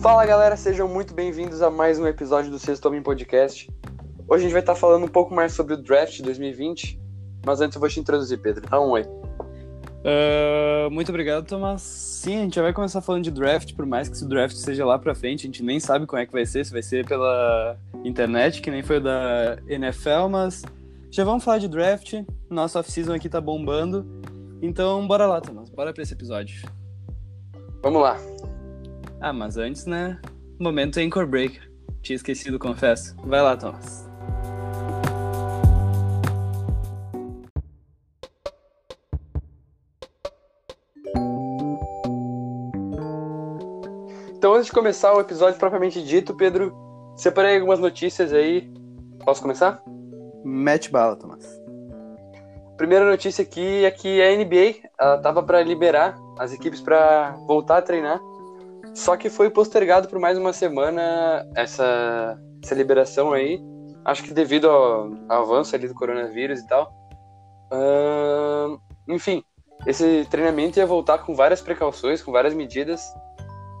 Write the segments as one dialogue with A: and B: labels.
A: Fala galera, sejam muito bem-vindos a mais um episódio do Sexto Homem Podcast. Hoje a gente vai estar falando um pouco mais sobre o draft 2020, mas antes eu vou te introduzir, Pedro. Dá um oi.
B: Uh, muito obrigado, Thomas. Sim, a gente já vai começar falando de draft, por mais que o draft seja lá pra frente, a gente nem sabe como é que vai ser, se vai ser pela internet, que nem foi o da NFL, mas já vamos falar de draft. Nossa off-season aqui tá bombando. Então, bora lá, Thomas. Bora pra esse episódio.
A: Vamos lá.
B: Ah, mas antes, né? Momento Anchor Break. Tinha esquecido, confesso. Vai lá, Thomas.
A: Então, antes de começar o episódio propriamente dito, Pedro, separei algumas notícias aí. Posso começar?
B: Mete bala, Thomas.
A: Primeira notícia aqui é que a NBA ela tava para liberar as equipes para voltar a treinar, só que foi postergado por mais uma semana essa, essa liberação aí. Acho que devido ao, ao avanço ali do coronavírus e tal. Uh, enfim, esse treinamento ia voltar com várias precauções, com várias medidas.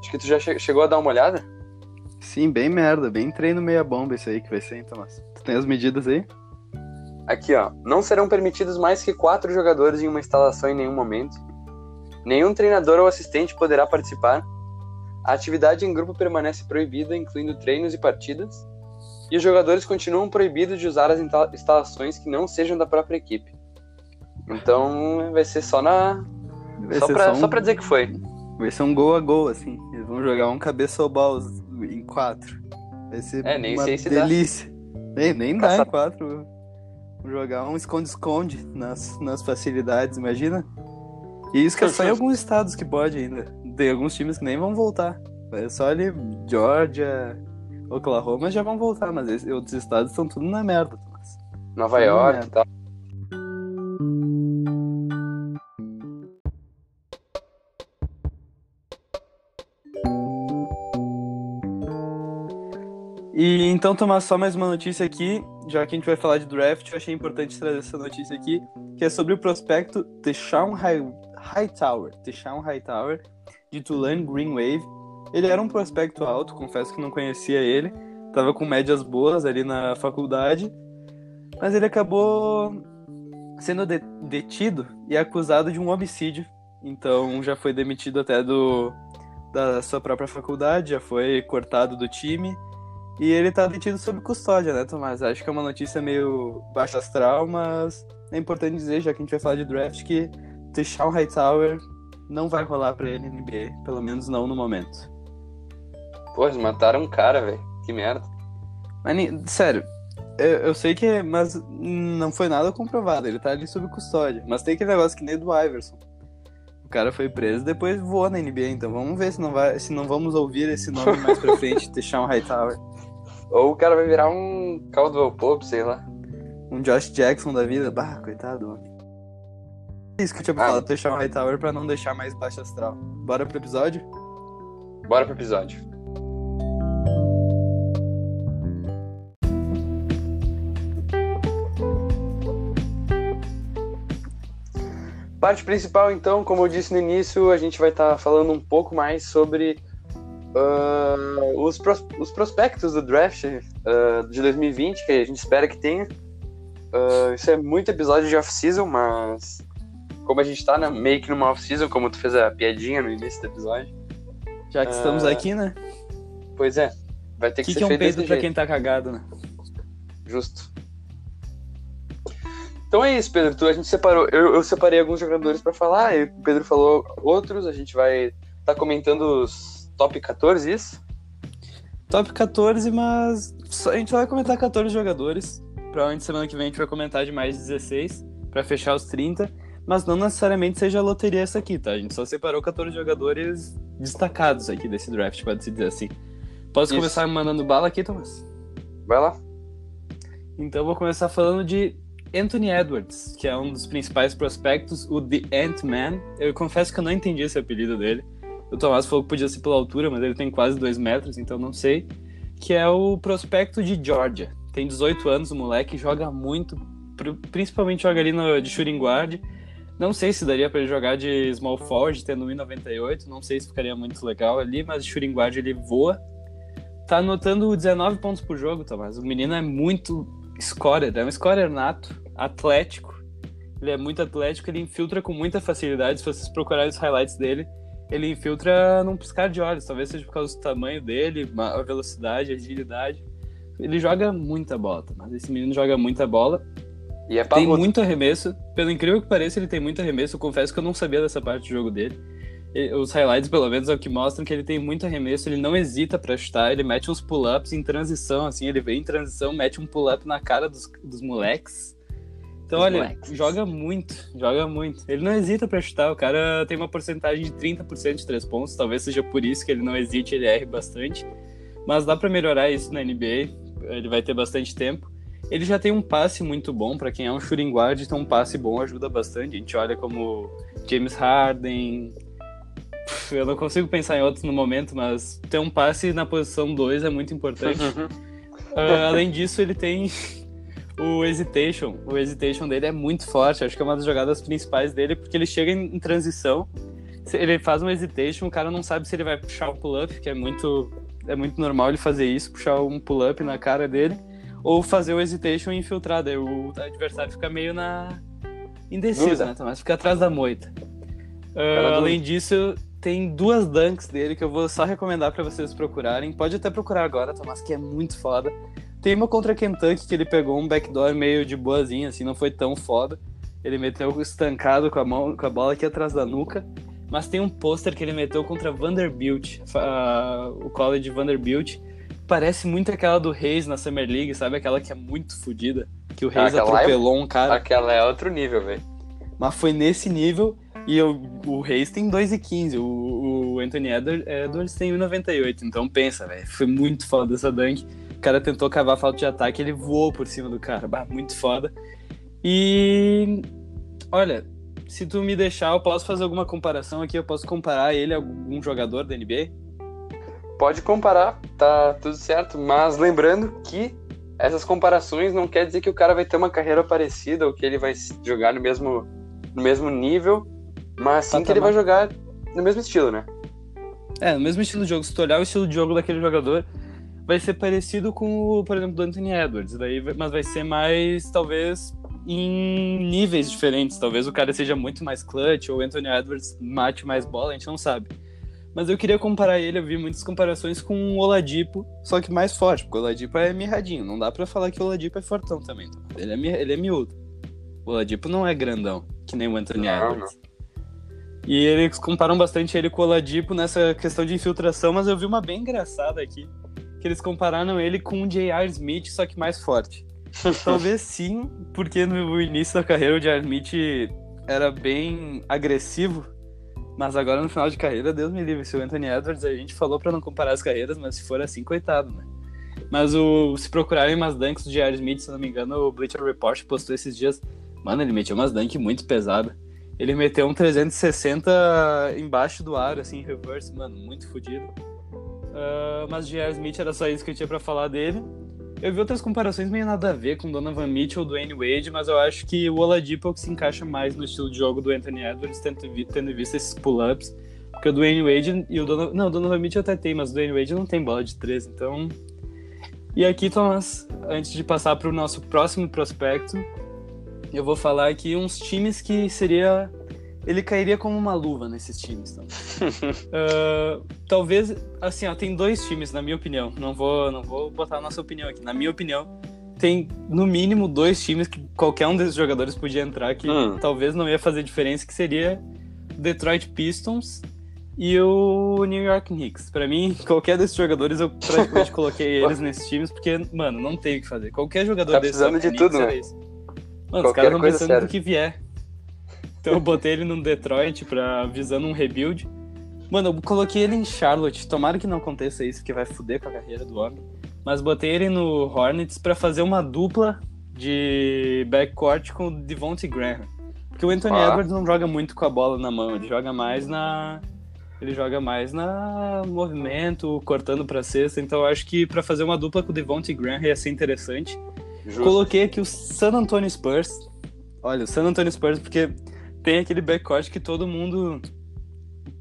A: Acho que tu já che chegou a dar uma olhada?
B: Sim, bem merda, bem treino meia bomba esse aí que vai ser, então, mas tu tem as medidas aí?
A: Aqui, ó. Não serão permitidos mais que quatro jogadores em uma instalação em nenhum momento. Nenhum treinador ou assistente poderá participar. A atividade em grupo permanece proibida, incluindo treinos e partidas. E os jogadores continuam proibidos de usar as instalações que não sejam da própria equipe. Então vai ser só na. Vai só, pra, só, um... pra dizer que foi.
B: Vai ser um gol a gol, assim. Eles vão jogar um cabeça balls em quatro. Vai ser
A: é, nem
B: uma
A: sei se
B: delícia. Dá. Nem, nem dá em quatro jogar um esconde-esconde nas, nas facilidades, imagina? E isso que é só em alguns estados que pode ainda. Tem alguns times que nem vão voltar. É só ali, Georgia, Oklahoma já vão voltar, mas esses outros estados estão tudo na merda.
A: Nova York e tal.
B: E então, Tomás, só mais uma notícia aqui, já que a gente vai falar de draft, eu achei importante trazer essa notícia aqui, que é sobre o prospecto Deshaun Hightower, Deshaun Hightower, de Tulane Green Wave. Ele era um prospecto alto, confesso que não conhecia ele, tava com médias boas ali na faculdade, mas ele acabou sendo de detido e acusado de um homicídio. Então já foi demitido até do da sua própria faculdade, já foi cortado do time e ele tá detido sob custódia, né, Tomás? Acho que é uma notícia meio baixa astral, mas é importante dizer, já que a gente vai falar de draft, que Deshaun Hightower não vai rolar pra ele na NBA, pelo menos não no momento.
A: Pô, eles mataram um cara, velho. Que merda.
B: Mas, sério, eu, eu, sei que, mas não foi nada comprovado, ele tá ali sob custódia. Mas tem aquele negócio que nem do Iverson. O cara foi preso, depois voou na NBA, então vamos ver se não, vai, se não vamos ouvir esse nome mais pra frente, Deshaun Hightower.
A: Ou o cara vai virar um Caldwell Pope, sei lá.
B: Um Josh Jackson da vida. Bah, coitado, homem. Isso que eu tinha ah. falado, deixar um Hightower pra não deixar mais baixo astral. Bora pro episódio?
A: Bora pro episódio. Parte principal, então, como eu disse no início, a gente vai estar tá falando um pouco mais sobre Uh, os, pros, os prospectos do draft uh, de 2020, que a gente espera que tenha. Uh, isso é muito episódio de off-season, mas como a gente tá né, meio que numa off-season, como tu fez a piadinha no início do episódio.
B: Já que estamos aqui, né?
A: Pois é. Vai ter que,
B: que
A: ser
B: que é um
A: feito
B: peito pra quem tá cagado, né?
A: Justo. Então é isso, Pedro. Tu, a gente separou. Eu, eu separei alguns jogadores para falar, e o Pedro falou outros. A gente vai estar tá comentando os top 14, isso?
B: Top 14, mas a gente vai comentar 14 jogadores. Provavelmente semana que vem a gente vai comentar de mais 16 para fechar os 30. Mas não necessariamente seja a loteria essa aqui, tá? A gente só separou 14 jogadores destacados aqui desse draft, pode-se dizer assim. Posso Isso. começar mandando bala aqui, Thomas?
A: Vai lá.
B: Então vou começar falando de Anthony Edwards, que é um dos principais prospectos, o The Ant-Man. Eu confesso que eu não entendi esse apelido dele. O Tomás falou que podia ser pela altura, mas ele tem quase 2 metros, então não sei. Que é o prospecto de Georgia. Tem 18 anos, o moleque joga muito, principalmente joga ali no, de shooting guard. Não sei se daria para ele jogar de small forward, tendo 1,98. Não sei se ficaria muito legal ali, mas de shooting guard ele voa. Tá anotando 19 pontos por jogo, Tomás. O menino é muito scorer, é um scorer nato, atlético. Ele é muito atlético, ele infiltra com muita facilidade. Se vocês procurarem os highlights dele, ele infiltra num piscar de olhos. Talvez seja por causa do tamanho dele, a velocidade, a agilidade. Ele joga muita bola, mas esse menino joga muita bola.
A: E é
B: tem muito arremesso. Pelo incrível que pareça, ele tem muito arremesso. Eu confesso que eu não sabia dessa parte do jogo dele. Os highlights, pelo menos, é o que mostram que ele tem muito arremesso, ele não hesita para chutar, ele mete uns pull-ups em transição, assim, ele vem em transição, mete um pull-up na cara dos, dos moleques. Então, Os olha, moleques. joga muito, joga muito. Ele não hesita para chutar, o cara tem uma porcentagem de 30% de três pontos, talvez seja por isso que ele não hesite, ele erre bastante. Mas dá para melhorar isso na NBA, ele vai ter bastante tempo. Ele já tem um passe muito bom, para quem é um shooting guard, então um passe bom ajuda bastante. A gente olha como James Harden. Eu não consigo pensar em outros no momento, mas ter um passe na posição 2 é muito importante. uh, além disso, ele tem o hesitation. O hesitation dele é muito forte. Acho que é uma das jogadas principais dele, porque ele chega em, transição. Ele faz um hesitation, o cara não sabe se ele vai puxar um pull-up, que é muito, é muito normal ele fazer isso, puxar um pull-up na cara dele ou fazer o hesitation e infiltrar, daí o adversário fica meio na indeciso, né? Mas fica atrás da moita. Uh, além disso, tem duas dunks dele que eu vou só recomendar para vocês procurarem. Pode até procurar agora, Tomás, que é muito foda. Tem uma contra Kentucky que ele pegou um backdoor meio de boazinha, assim, não foi tão foda. Ele meteu estancado com a mão, com a bola aqui atrás da nuca. Mas tem um pôster que ele meteu contra Vanderbilt, uh, o college Vanderbilt, parece muito aquela do Reis na Summer League, sabe? Aquela que é muito fodida. Que o Reis ah, atropelou é... um cara.
A: Aquela é outro nível, velho.
B: Mas foi nesse nível. E o, o Reis tem 2,15. O, o Anthony Edwards tem 1,98. Então pensa, velho. Foi muito foda essa dunk. O cara tentou cavar falta de ataque, ele voou por cima do cara. Bah, muito foda. E. Olha, se tu me deixar, eu posso fazer alguma comparação aqui. Eu posso comparar ele a algum jogador da NBA?
A: Pode comparar, tá tudo certo, mas lembrando que essas comparações não quer dizer que o cara vai ter uma carreira parecida ou que ele vai jogar no mesmo, no mesmo nível, mas sim que ele vai jogar no mesmo estilo, né?
B: É, no mesmo estilo de jogo. Se tu olhar o estilo de jogo daquele jogador, vai ser parecido com o, por exemplo, do Anthony Edwards, daí, mas vai ser mais, talvez, em níveis diferentes. Talvez o cara seja muito mais clutch ou o Anthony Edwards mate mais bola, a gente não sabe. Mas eu queria comparar ele, eu vi muitas comparações com o Oladipo, só que mais forte, porque o Oladipo é mirradinho. Não dá para falar que o Oladipo é fortão também. Tá? Ele é, ele é miúdo. O Oladipo não é grandão, que nem o Anthony não, Edwards. Não. E eles comparam bastante ele com o Oladipo nessa questão de infiltração, mas eu vi uma bem engraçada aqui, que eles compararam ele com o J.R. Smith, só que mais forte. Talvez sim, porque no início da carreira o J.R. Smith era bem agressivo mas agora no final de carreira, Deus me livre. Se o Anthony Edwards, a gente falou para não comparar as carreiras, mas se for assim, coitado, né? Mas o, se procurarem umas dunks do J.R. Smith, se não me engano, o Bleacher Report postou esses dias. Mano, ele meteu umas dunks muito pesadas. Ele meteu um 360 embaixo do ar, assim, reverse, mano, muito fodido. Uh, mas J.R. Smith era só isso que eu tinha para falar dele. Eu vi outras comparações meio nada a ver com Donovan Mitchell, do Dwayne Wade, mas eu acho que o Oladipo é que se encaixa mais no estilo de jogo do Anthony Edwards, tendo, tendo visto esses pull-ups. Porque o Dwayne Wade e o Donovan... Não, o Donovan Mitchell até tem, mas o Dwayne Wade não tem bola de três, então... E aqui, Thomas, antes de passar para o nosso próximo prospecto, eu vou falar aqui uns times que seria ele cairia como uma luva nesses times. Então. uh, talvez, assim, ó, tem dois times, na minha opinião. Não vou, não vou botar a nossa opinião aqui. Na minha opinião, tem no mínimo dois times que qualquer um desses jogadores podia entrar que hum. talvez não ia fazer diferença, que seria Detroit Pistons e o New York Knicks. Para mim, qualquer desses jogadores eu praticamente coloquei eles nesses times, porque, mano, não tem o que fazer. Qualquer jogador
A: tá
B: desse.
A: precisando de tudo, né?
B: Mano, qualquer os caras estão pensando serve. no que vier. Então eu botei ele no Detroit pra, visando um rebuild. Mano, eu coloquei ele em Charlotte. Tomara que não aconteça isso, porque vai foder com a carreira do homem. Mas botei ele no Hornets para fazer uma dupla de backcourt com o Devontae Graham. Porque o Anthony ah. Edwards não joga muito com a bola na mão, ele joga mais na ele joga mais na movimento, cortando para cesta. Então eu acho que para fazer uma dupla com o Devontae Graham ia ser interessante. Justo. Coloquei aqui o San Antonio Spurs. Olha, o San Antonio Spurs porque tem aquele backcourt que todo mundo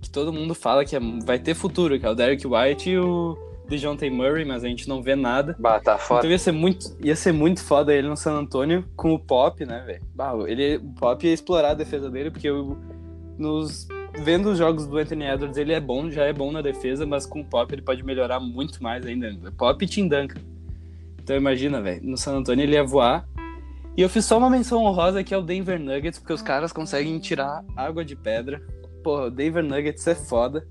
B: que todo mundo fala que é, vai ter futuro, que é o Derek White e o DeJounte Murray, mas a gente não vê nada.
A: Bah, tá foda.
B: Então ia ser muito, ia ser muito foda ele no San Antonio com o Pop, né, velho? Ele, o Pop ia explorar a defesa dele, porque eu, nos vendo os jogos do Anthony Edwards, ele é bom, já é bom na defesa, mas com o Pop ele pode melhorar muito mais ainda. Pop e Tim Duncan. Então imagina, velho, no San Antonio ele ia voar. E eu fiz só uma menção honrosa que é o Denver Nuggets, porque os caras conseguem tirar água de pedra. Porra, o Denver Nuggets é foda.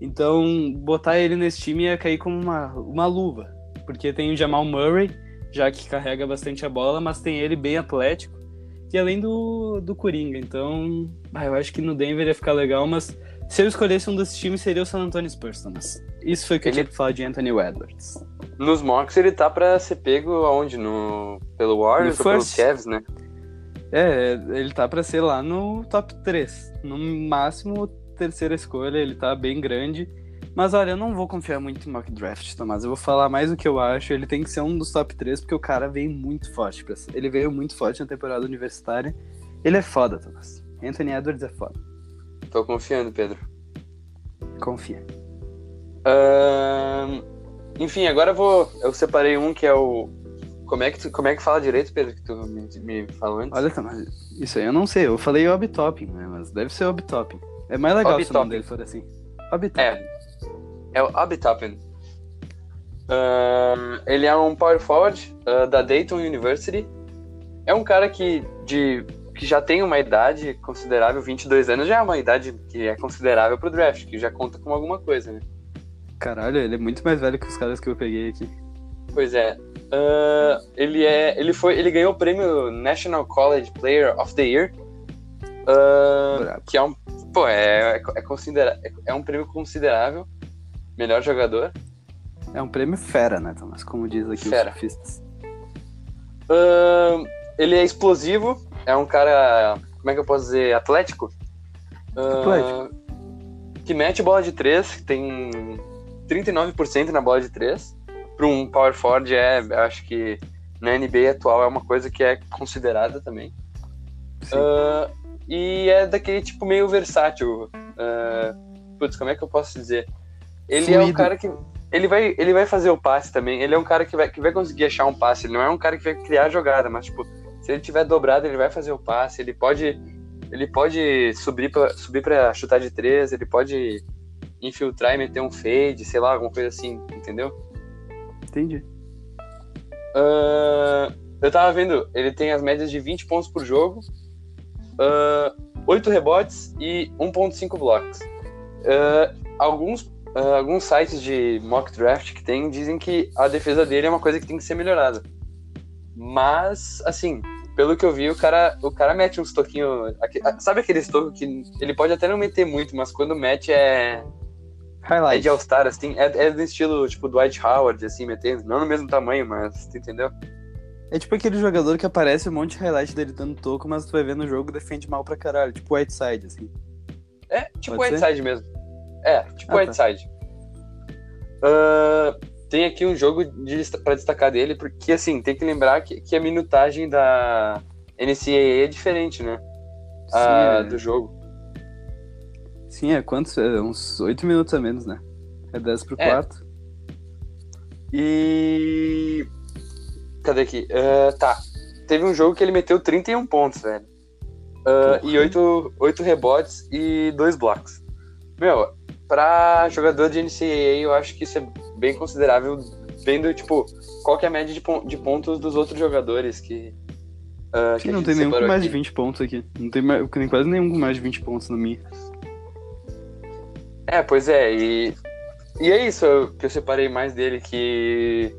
B: Então, botar ele nesse time ia cair como uma, uma luva. Porque tem o Jamal Murray, já que carrega bastante a bola, mas tem ele bem atlético. E além do, do Coringa. Então, ah, eu acho que no Denver ia ficar legal, mas se eu escolhesse um desses times seria o San Antonio Spurs, Thomas. Isso foi o que ele... eu tinha que falar de Anthony Edwards.
A: Nos mocks ele tá pra ser pego aonde? No... Pelo Warriors no ou pelo Cavs, né?
B: É, ele tá pra ser lá no top 3. No máximo, terceira escolha, ele tá bem grande. Mas olha, eu não vou confiar muito em mock draft, Tomás. Eu vou falar mais o que eu acho. Ele tem que ser um dos top 3, porque o cara veio muito forte. Pra... Ele veio muito forte na temporada universitária. Ele é foda, Tomás. Anthony Edwards é foda.
A: Tô confiando, Pedro.
B: Confia.
A: Uh... Enfim, agora eu vou. Eu separei um que é o. Como é que, tu... Como é que fala direito, Pedro, que tu me, me falou antes?
B: Olha, Tomás, isso aí eu não sei. Eu falei Obtopping, né? Mas deve ser Obtopping. É mais legal se o nome dele for assim.
A: Obtopping. É. É o Obtopping. Uh, ele é um power forward uh, da Dayton University. É um cara que, de, que já tem uma idade considerável, 22 anos já é uma idade que é considerável pro draft, que já conta com alguma coisa, né?
B: Caralho, ele é muito mais velho que os caras que eu peguei aqui.
A: Pois é. Uh, ele é. Ele foi. Ele ganhou o prêmio National College Player of the Year. que é um Pô, é, é, é, considera é, um prêmio considerável. Melhor jogador.
B: É um prêmio fera, né, Thomas? Como diz aqui fera. os surfistas.
A: Uh, ele é explosivo. É um cara, como é que eu posso dizer, atlético.
B: Uh, atlético.
A: Que mete bola de três, tem 39% na bola de três. Para um power forward, é, acho que na NBA atual é uma coisa que é considerada também. Uh, e é daquele tipo meio versátil. Uh, putz, como é que eu posso dizer? Ele Fluido. é um cara que. Ele vai, ele vai fazer o passe também. Ele é um cara que vai, que vai conseguir achar um passe. Ele não é um cara que vai criar jogada, mas, tipo, se ele tiver dobrado, ele vai fazer o passe. Ele pode. Ele pode subir pra, subir pra chutar de três, ele pode infiltrar e meter um fade, sei lá, alguma coisa assim, entendeu?
B: Entendi.
A: Uh, eu tava vendo, ele tem as médias de 20 pontos por jogo, uh, ah, 8 rebotes e 1.5 blocos. Uh, alguns, uh, alguns sites de mock draft que tem dizem que a defesa dele é uma coisa que tem que ser melhorada. Mas, assim, pelo que eu vi, o cara, o cara mete uns toquinhos. Sabe aquele toco que ele pode até não meter muito, mas quando mete é. Highlight. É de All-Star, assim, é, é do estilo tipo Dwight Howard, assim, metendo. Não no mesmo tamanho, mas tu entendeu?
B: É tipo aquele jogador que aparece um monte de highlight dele dando toco, mas tu vai ver no jogo defende mal pra caralho. Tipo Whiteside, assim.
A: É, tipo Pode Whiteside ser? mesmo. É, tipo ah, tá. Whiteside. Tá. Uh, tem aqui um jogo de, pra destacar dele, porque assim, tem que lembrar que, que a minutagem da NCAA é diferente, né? Sim, ah, é... Do jogo.
B: Sim, é quantos? É uns 8 minutos a menos, né? É 10 pro é. quarto.
A: E Cadê aqui? Uh, tá. Teve um jogo que ele meteu 31 pontos, velho. Uh, e 8, 8 rebotes e 2 blocos. Meu, pra jogador de NCAA, eu acho que isso é bem considerável, vendo, tipo, qual que é a média de, de pontos dos outros jogadores que.
B: Uh, que não tem nenhum com mais aqui. de 20 pontos aqui. Não tem, mais, tem quase nenhum com mais de 20 pontos no Mi.
A: É, pois é, e. E é isso que eu separei mais dele, que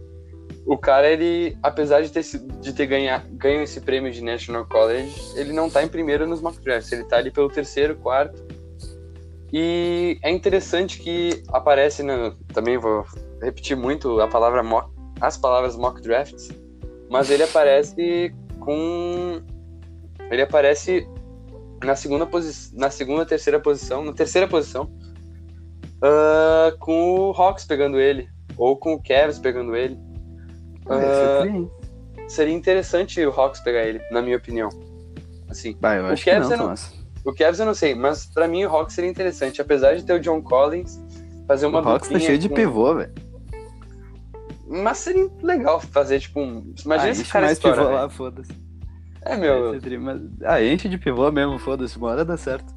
A: o cara, ele, apesar de ter, de ter ganha, ganho esse prêmio de National College, ele não tá em primeiro nos mock drafts, ele tá ali pelo terceiro, quarto. E é interessante que aparece, no, também vou repetir muito a palavra mock, as palavras mock drafts, mas ele aparece com ele aparece na segunda posição, na segunda, terceira posição, na terceira posição, uh, com o Hawks pegando ele, ou com o Cavs pegando ele. Uh, seria interessante o Hawks pegar ele, na minha opinião. Assim,
B: bah, eu acho que não, não...
A: O Cavs eu não sei, mas pra mim o Hawks seria interessante. Apesar de ter o John Collins, fazer uma
B: o Hawks tá cheio de
A: com-
B: pivô, velho.
A: Mas seria legal fazer, tipo, um... Imagina
B: ah,
A: esse cara
B: mais
A: estoura,
B: pivô
A: velho.
B: lá, foda-se.
A: É, meu...
B: Ah, enche de pivô mesmo, foda-se. Uma hora dá certo.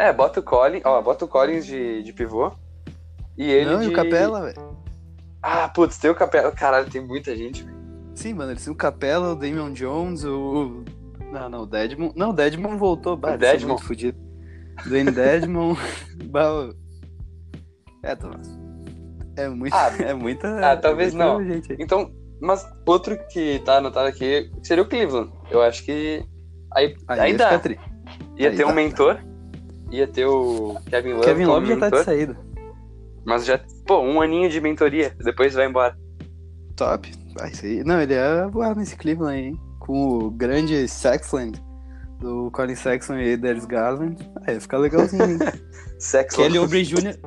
A: É, bota o Collins... Ó, bota o Collins de, de pivô. E ele
B: Não,
A: de...
B: e o Capela, velho.
A: Ah, putz, tem o Capela. Caralho, tem muita gente, velho.
B: Sim, mano, eles têm o Capela, o Damian Jones, o. Não, não, o Dedmon. Não, o Dedmon voltou. Bah,
A: O
B: muito fudido. Dwayne bah, o- é, Tomás. É muito.
A: Ah,
B: é muita.
A: ah, talvez
B: é muita
A: não.
B: Gente.
A: Então, mas outro que tá anotado aqui seria o Cleveland. Eu acho que... Aí,
B: Aí,
A: aí
B: ia
A: dá.
B: tri.
A: Ia
B: aí
A: ter um
B: dá.
A: Mentor. Ia ter o Kevin Love
B: Kevin Love já tá de
A: mentor.
B: saída.
A: Mas já... Pô, um aninho de mentoria. Depois vai embora.
B: Top. Ah, isso aí. Não, ele ia voar nesse Cleveland aí, hein? Com o grande Sexland. Do Colin Sexton e Darius Garland. Ah, ia ficar legalzinho, hein?
A: Sexo.
B: Kelly Oubre Jr.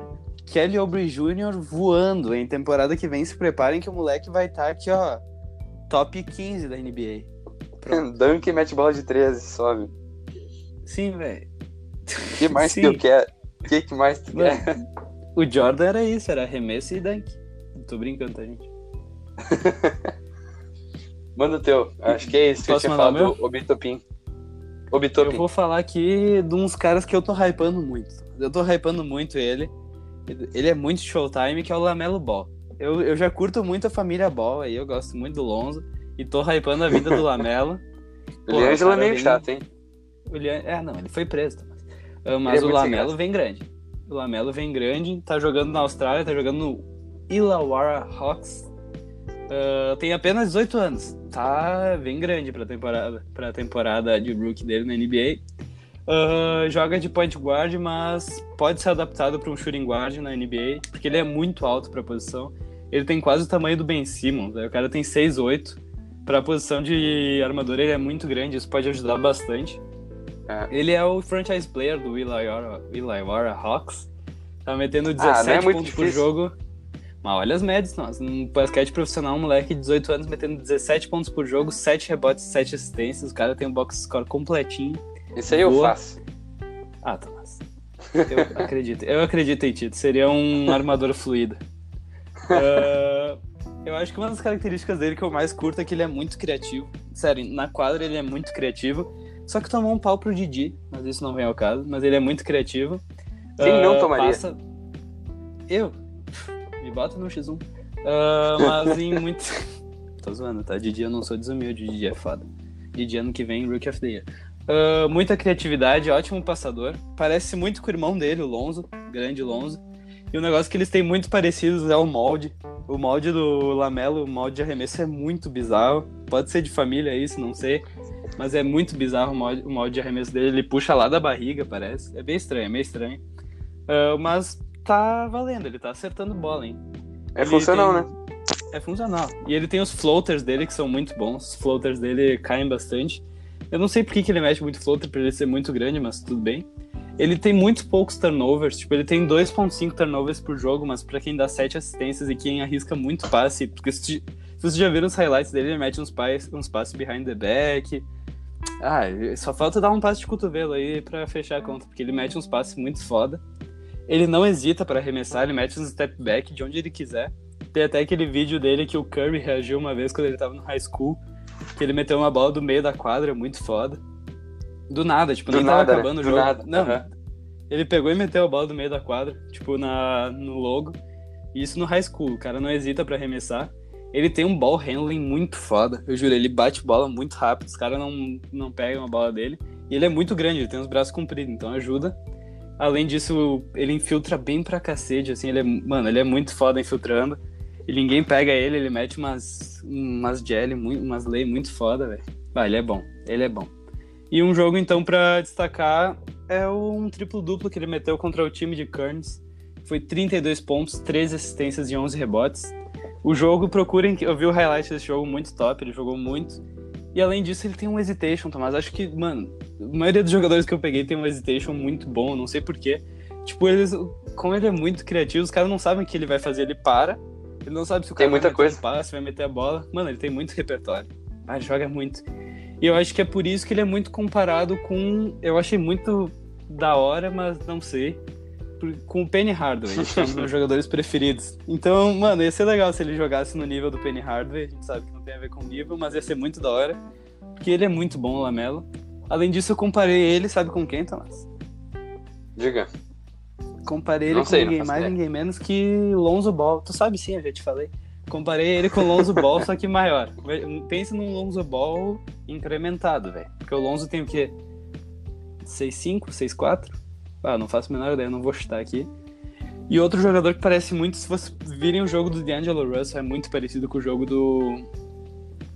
B: Kelly Oubre Jr. voando, em temporada que vem se preparem que o moleque vai estar aqui, ó, top 15 da NBA.
A: Dunk e mete bola de 13, sobe.
B: Sim, velho.
A: O que mais
B: Sim.
A: que eu quero? O que, que mais tu
B: Mano,
A: quer?
B: o Jordan era isso, era arremesso e dunk. Tô brincando, tá, gente?
A: Manda o teu. Acho que é isso que eu
B: Posso
A: tinha falado
B: meu?
A: do Obitopin.
B: Eu vou falar aqui de uns caras que eu tô hypando muito. Eu tô hypando muito ele. Ele é muito showtime, que é o Lamelo Ball. Eu, eu já curto muito a família Ball aí, eu gosto muito do Lonzo. E tô hypando a vida do Lamelo.
A: O Liangelo é meio chato, hein?
B: O Lian... É, não, ele foi preso, Thomas. Ah, mas
A: é
B: o Lamelo vem grande. O Lamelo vem grande, tá jogando na Austrália, tá jogando no Illawarra Hawks. Ah, tem apenas 18 anos. Tá bem grande pra temporada, pra temporada de rookie dele na NBA. Ah, joga de point guard, mas pode ser adaptado para um shooting guard na NBA, porque ele é muito alto pra posição. Ele tem quase o tamanho do Ben Simmons. né? O cara tem 6'8". Pra posição de armador ele é muito grande, isso pode ajudar bastante.
A: É.
B: Ele é o franchise player do Illawarra, Hawks. Tá metendo
A: Ah, não é
B: 17 pontos por
A: difícil.
B: jogo. Mas olha as médias, nós. No basquete profissional, um moleque de 18 anos metendo 17 pontos por jogo, 7 rebotes, 7 assistências. O cara tem um box score completinho.
A: Isso aí eu
B: Boa.
A: faço.
B: Ah, Tomás. Eu acredito. Eu acredito em ti. Tu seria um armador fluido. Ah, eu acho que uma das características dele que eu mais curto é que ele é muito criativo. Sério, na quadra ele é muito criativo. Só que tomou um pau pro Didi, mas isso não vem ao caso. Mas ele é muito criativo.
A: Quem não
B: Ah,
A: tomaria?
B: passa- Eu? Me bota no X1. Ah, mas em muito. Tô zoando, tá? Didi eu não sou desumilde, Didi é foda. Didi ano que vem, Rookie of the Year. Ah, muita criatividade, ótimo passador. Parece muito com o irmão dele, o Lonzo, grande Lonzo. E o negócio que eles têm muito parecidos é o molde. O molde do Lamelo, o molde de arremesso é muito bizarro. Pode ser de família isso, não sei. Mas é muito bizarro o molde, o molde de arremesso dele. Ele puxa lá da barriga, parece. É bem estranho, é meio estranho. Ah, mas tá valendo, ele tá acertando bola, hein?
A: É
B: Ele
A: funcional,
B: tem-
A: né?
B: É funcional. E ele tem os floaters dele que são muito bons. Os floaters dele caem bastante. Eu não sei por que, que ele mete muito floater, pra ele ser muito grande, mas tudo bem. Ele tem muito poucos turnovers, tipo, ele tem 2.5 turnovers por jogo, mas pra quem dá 7 assistências e quem arrisca muito passe, porque se, se vocês já viram os highlights dele, ele mete uns, pais, uns passes behind the back. Ah, só falta dar um passe de cotovelo aí pra fechar a conta, porque ele mete uns passes muito foda. Ele não hesita pra arremessar, ele mete uns step back de onde ele quiser. Tem até aquele vídeo dele que o Curry reagiu uma vez quando ele tava no high school, que ele meteu uma bola do meio da quadra, muito foda. Do nada, tipo,
A: Do
B: nem
A: nada,
B: tava
A: né?
B: acabando o
A: Do
B: jogo.
A: nada,
B: Não,
A: aham.
B: ele pegou e meteu a bola do meio da quadra, tipo, na, no logo. E isso no high school, o cara não hesita pra arremessar. Ele tem um ball handling muito foda, eu juro, ele bate bola muito rápido, os caras não, não pegam a bola dele. E ele é muito grande, ele tem os braços compridos, então ajuda. Além disso, ele infiltra bem pra cacete, assim, ele é, mano, ele é muito foda infiltrando. E ninguém pega ele, ele mete umas, umas jelly, umas lei muito foda, velho. Ah, ele é bom, ele é bom. E um jogo, então, pra destacar é um triplo-duplo que ele meteu contra o time de Kearns. Foi 32 pontos, 13 assistências e 11 rebotes. O jogo, procurem, eu vi o highlight desse jogo muito top, ele jogou muito. E além disso, ele tem um hesitation, Tomás. Acho que, mano, a maioria dos jogadores que eu peguei tem um hesitation muito bom, não sei porquê. Tipo, eles, como ele é muito criativo, os caras não sabem o que ele vai fazer, ele para. Ele não sabe se o
A: Tem
B: cara
A: muita
B: vai meter
A: coisa.
B: um passe, vai meter a bola. Mano, ele tem muito repertório. Ah, ele joga muito. E eu acho que é por isso que ele é muito comparado com. Eu achei muito da hora, mas não sei. Com o Penny Hardaway, que é um dos meus jogadores preferidos. Então, mano, ia ser legal se ele jogasse no nível do Penny Hardaway. A gente sabe que não tem a ver com o nível, mas ia ser muito da hora. Porque ele é muito bom, o Lamelo. Além disso, eu comparei ele, sabe com quem, Thomas?
A: Diga.
B: Comparei ele
A: Não
B: com
A: sei,
B: ninguém mais,
A: ideia.
B: ninguém menos que Lonzo Ball. Tu sabe sim, eu já te falei. Comparei ele com o Lonzo Ball, só que maior. Pense num Lonzo Ball incrementado, velho. Porque o Lonzo tem o quê? 6'5", 6'4"? Ah, não faço a menor ideia, não vou chutar aqui. E outro jogador que parece muito, se vocês virem o jogo do D'Angelo Russell, é muito parecido com o jogo do,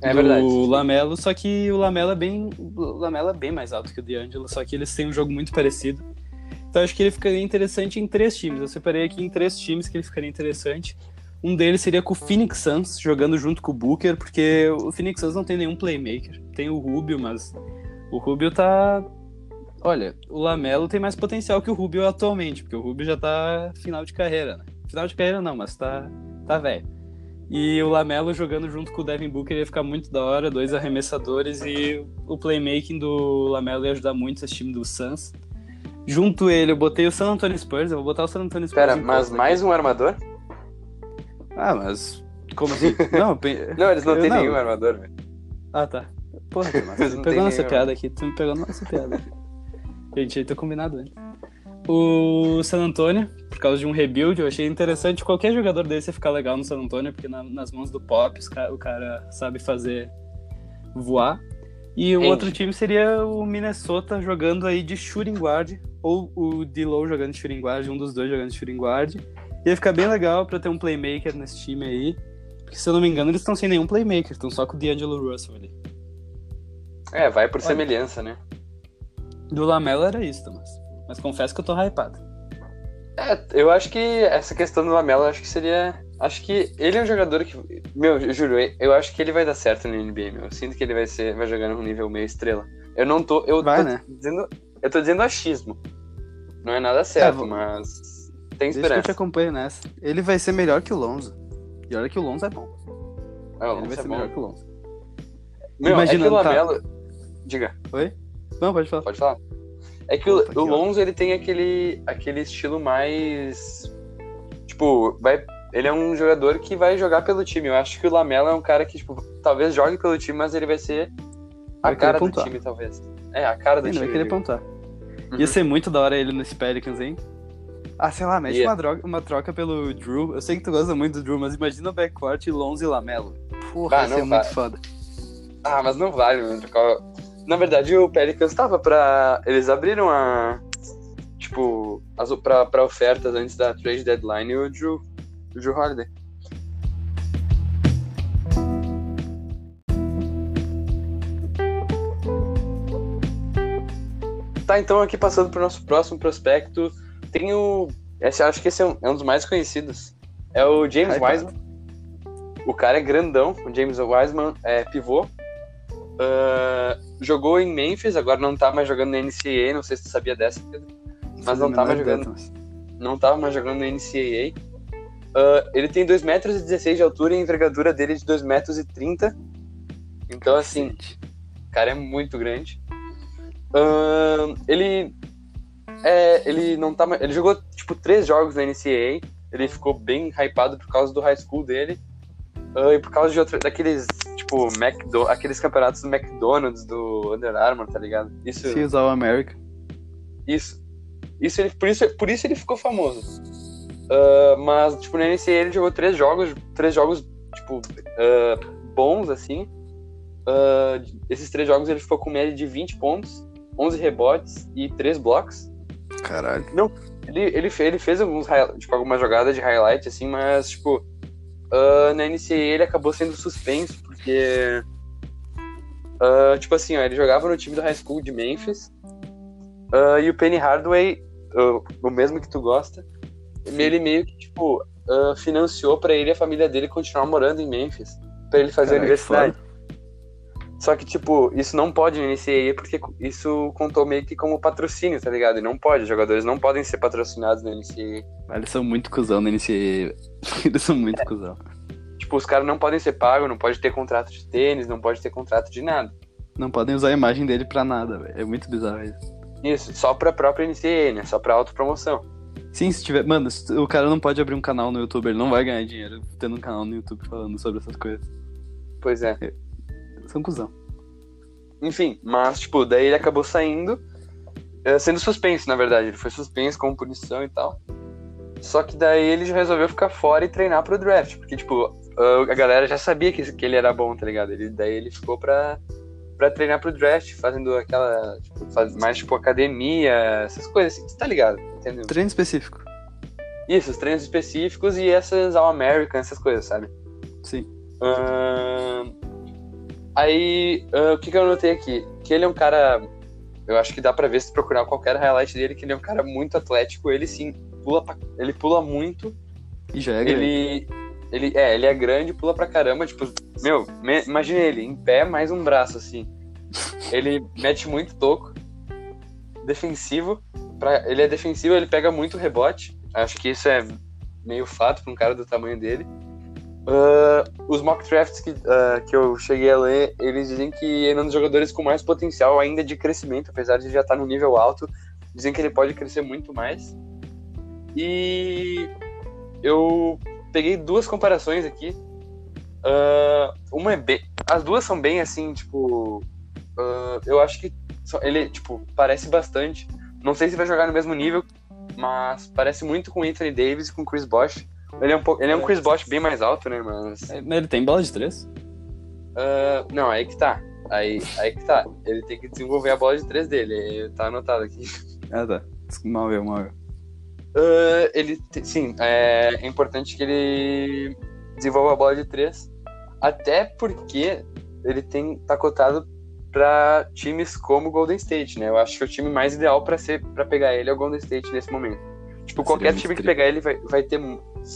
A: É
B: do
A: verdade.
B: Lamelo, só que o Lamelo é bem, o Lamelo é bem mais alto que o D'Angelo, só que eles têm um jogo muito parecido. Então acho que ele ficaria interessante em três times. Eu separei aqui em três times que ele ficaria interessante. Um deles seria com o Phoenix Suns, jogando junto com o Booker, porque o Phoenix Suns não tem nenhum playmaker. Tem o Rubio, mas o Rubio tá. Olha, o Lamelo tem mais potencial que o Rubio atualmente, porque o Rubio já tá final de carreira, né? Final de carreira não, mas tá, tá velho. E o Lamelo jogando junto com o Devin Booker ia ficar muito da hora, dois arremessadores, e o playmaking do Lamelo ia ajudar muito esse time do Suns. Junto ele, eu botei o San Antonio Spurs, eu vou botar o San Antonio Spurs.
A: Pera, mas mais um armador?
B: Ah, mas. Como assim? Não,
A: Não, eles não têm nenhum armador, velho.
B: Ah, tá. Porra,
A: Eles
B: tu
A: não
B: me pegou
A: nenhum.
B: piada aqui, tu me pegou nessa piada aqui. Gente, aí tô combinado antes. O San Antonio, por causa de um rebuild, eu achei interessante qualquer jogador desse ficar legal no San Antonio, porque na- nas mãos do Pop os ca- o cara sabe fazer voar. E o
A: Rende.
B: outro time seria o Minnesota jogando aí de shooting guard, ou o D-Low jogando de shooting guard, um dos dois jogando de shooting guard. Ia ficar bem legal pra ter um playmaker nesse time aí. Porque se eu não me engano, eles estão sem nenhum playmaker, estão só com o D'Angelo Russell ali.
A: É, vai por
B: Olha.
A: semelhança, né?
B: Do Lamelo era isso, Thomas. Mas confesso que eu tô hypado.
A: É, eu acho que essa questão do Lamelo, eu acho que seria. Acho que ele é um jogador que. Meu, eu juro, eu acho que ele vai dar certo no NBA, meu. Eu sinto que ele vai ser. Vai jogar num nível meio estrela. Eu não tô. Eu
B: Vai,
A: tô
B: né?
A: dizendo. Eu tô dizendo achismo. Não é nada certo,
B: vou-
A: mas. Tem
B: Desde que eu te
A: esperança.
B: acompanho nessa. Ele vai ser melhor que o Lonzo. E olha que o Lonzo é bom.
A: Ah, o
B: ele vai
A: Lonzo é
B: ser
A: bom.
B: melhor que o Lonzo.
A: Meu,
B: Imagina,
A: é que o
B: tá.
A: Lamelo. Diga,
B: Não, pode falar.
A: pode falar. É que o, o
B: ó.
A: Lonzo ele tem aquele, aquele estilo mais. Tipo, vai. Ele é um jogador que vai jogar pelo time. Eu acho que o Lamelo é um cara que, tipo, talvez jogue pelo time, mas ele vai ser a
B: Vai
A: cara do time, talvez. É, a cara do
B: Ele
A: time.
B: vai querer pontuar.
A: Uhum.
B: Ia ser muito da hora ele nesse Pelicans, hein? Ah, sei lá, mete uma, droga, uma troca pelo Drew. Eu sei que tu gosta muito do Drew, mas imagina o backcourt Lonzo e Lamelo. Porra,
A: Ah,
B: ia
A: não
B: ser muito foda.
A: Ah, mas não vale, mano. trocar- Na verdade, o Pelicans tava pra. Eles abriram a. Tipo, as, pra, pra ofertas antes da trade deadline e o Drew, o Drew Holiday. Tá, então aqui passando pro nosso próximo prospecto, tem o. Esse, acho que esse é um, é um dos mais conhecidos. É o James
B: Hypado.
A: Wiseman. O cara é grandão, o James Wiseman é pivô. Ah, jogou em Memphis, agora não tá mais jogando na NCAA, não sei se tu sabia dessa, Pedro. Mas não tava
B: menor ideia,
A: jogando. Não tava mais jogando na NCAA. Ah, ele tem 2,16 metros e 16 de altura e a envergadura dele é de 2,30 metros e 30. Então, assim, o cara é muito grande. Ahn, ele. É, ele não tá mais- Ele jogou, tipo, três jogos na NCAA. Ele ficou bem hypado por causa do high school dele. E por causa de outro, daqueles, tipo, McDo aqueles campeonatos do McDonald's, do Under Armour, tá ligado? Isso.
B: Se usar o America.
A: Isso. Isso ele, por, isso, por isso ele ficou famoso. Ah, mas, tipo, na NCAA ele jogou três jogos, três jogos, tipo, ah, bons, assim. Ah, esses três jogos ele ficou com média de 20 pontos, 11 rebotes e 3 blocos.
B: Caralho.
A: Ele, ele, fe- ele fez alguns, tipo, algumas jogadas de highlight, assim, mas, tipo, ah, na NCAA ele acabou sendo suspenso, porque, ah, tipo assim, ó, ele jogava no time do high school de Memphis, ah, e o Penny Hardaway, ah, o mesmo que tu gosta, ele meio que, tipo, financiou pra ele e a família dele continuar morando em Memphis, pra ele fazer a
B: Caralho,
A: universidade. Só que, tipo, isso não pode no NCAA porque isso contou meio que como patrocínio, tá ligado? E não pode, os jogadores não podem ser patrocinados no NCAA.
B: Eles são muito cuzão no NCAA. Eles são muito cuzão.
A: Tipo, os caras não podem ser pagos, não pode ter contrato de tênis, não pode ter contrato de nada.
B: Não podem usar a imagem dele pra nada, velho. É muito bizarro isso.
A: Isso, só pra própria NCAA, né? Só pra autopromoção.
B: Sim, se tiver. Mano, o cara não pode abrir um canal no YouTube, ele não vai ganhar dinheiro tendo um canal no YouTube falando sobre essas coisas.
A: Pois é.
B: São cuzão.
A: Enfim, mas, tipo, daí ele acabou saindo, eh, sendo suspenso, na verdade. Ele foi suspenso com punição e tal. Só que daí ele já resolveu ficar fora e treinar pro draft. Porque, tipo, a galera já sabia que, que ele era bom, tá ligado? Ele, daí ele ficou pra, pra treinar pro draft, fazendo aquela. Tipo, faz, mais, tipo, academia, essas coisas assim. Você tá ligado? Entendeu?
B: Treino específico.
A: Isso, os treinos específicos e essas All-American, essas coisas, sabe?
B: Sim.
A: Ahn, aí, ah, o que, que eu notei aqui? Que ele é um cara. Eu acho que dá pra ver se procurar qualquer highlight dele, que ele é um cara muito atlético. Ele sim, pula pra- ele pula muito.
B: E já é grande.
A: ele. Ele é, ele é grande, pula pra caramba. Tipo, meu, me- imagina ele, em pé, mais um braço, assim. Ele mete muito toco. Defensivo. Pra, ele é defensivo, ele pega muito rebote. Acho que isso é meio fato pra um cara do tamanho dele. Ah, os mock drafts que, ah, que eu cheguei a ler, eles dizem que ele é um dos jogadores com mais potencial ainda de crescimento, apesar de já estar no nível alto. Dizem que ele pode crescer muito mais. E eu peguei duas comparações aqui. Ah, uma é bem. As duas são bem assim, tipo. ah, eu acho que ele, tipo, parece bastante. Não sei se vai jogar no mesmo nível, mas parece muito com Anthony Davis e com Chris Bosh. Ele é um, ele é um Chris Bosh bem mais alto, né? Mas.
B: É, ele tem bola de três?
A: ah, não, aí que tá. Aí, aí que tá. Ele tem que desenvolver a bola de três dele. Tá anotado aqui.
B: Ah, tá. Mal eu, mal eu.
A: Ah, ele, sim, é, é importante que ele desenvolva a bola de três, até porque ele tem tá cotado para times como o Golden State, né? Eu acho que o time mais ideal para ser para pegar ele é o Golden State nesse momento. Tipo, qualquer time que pegar ele vai, vai ter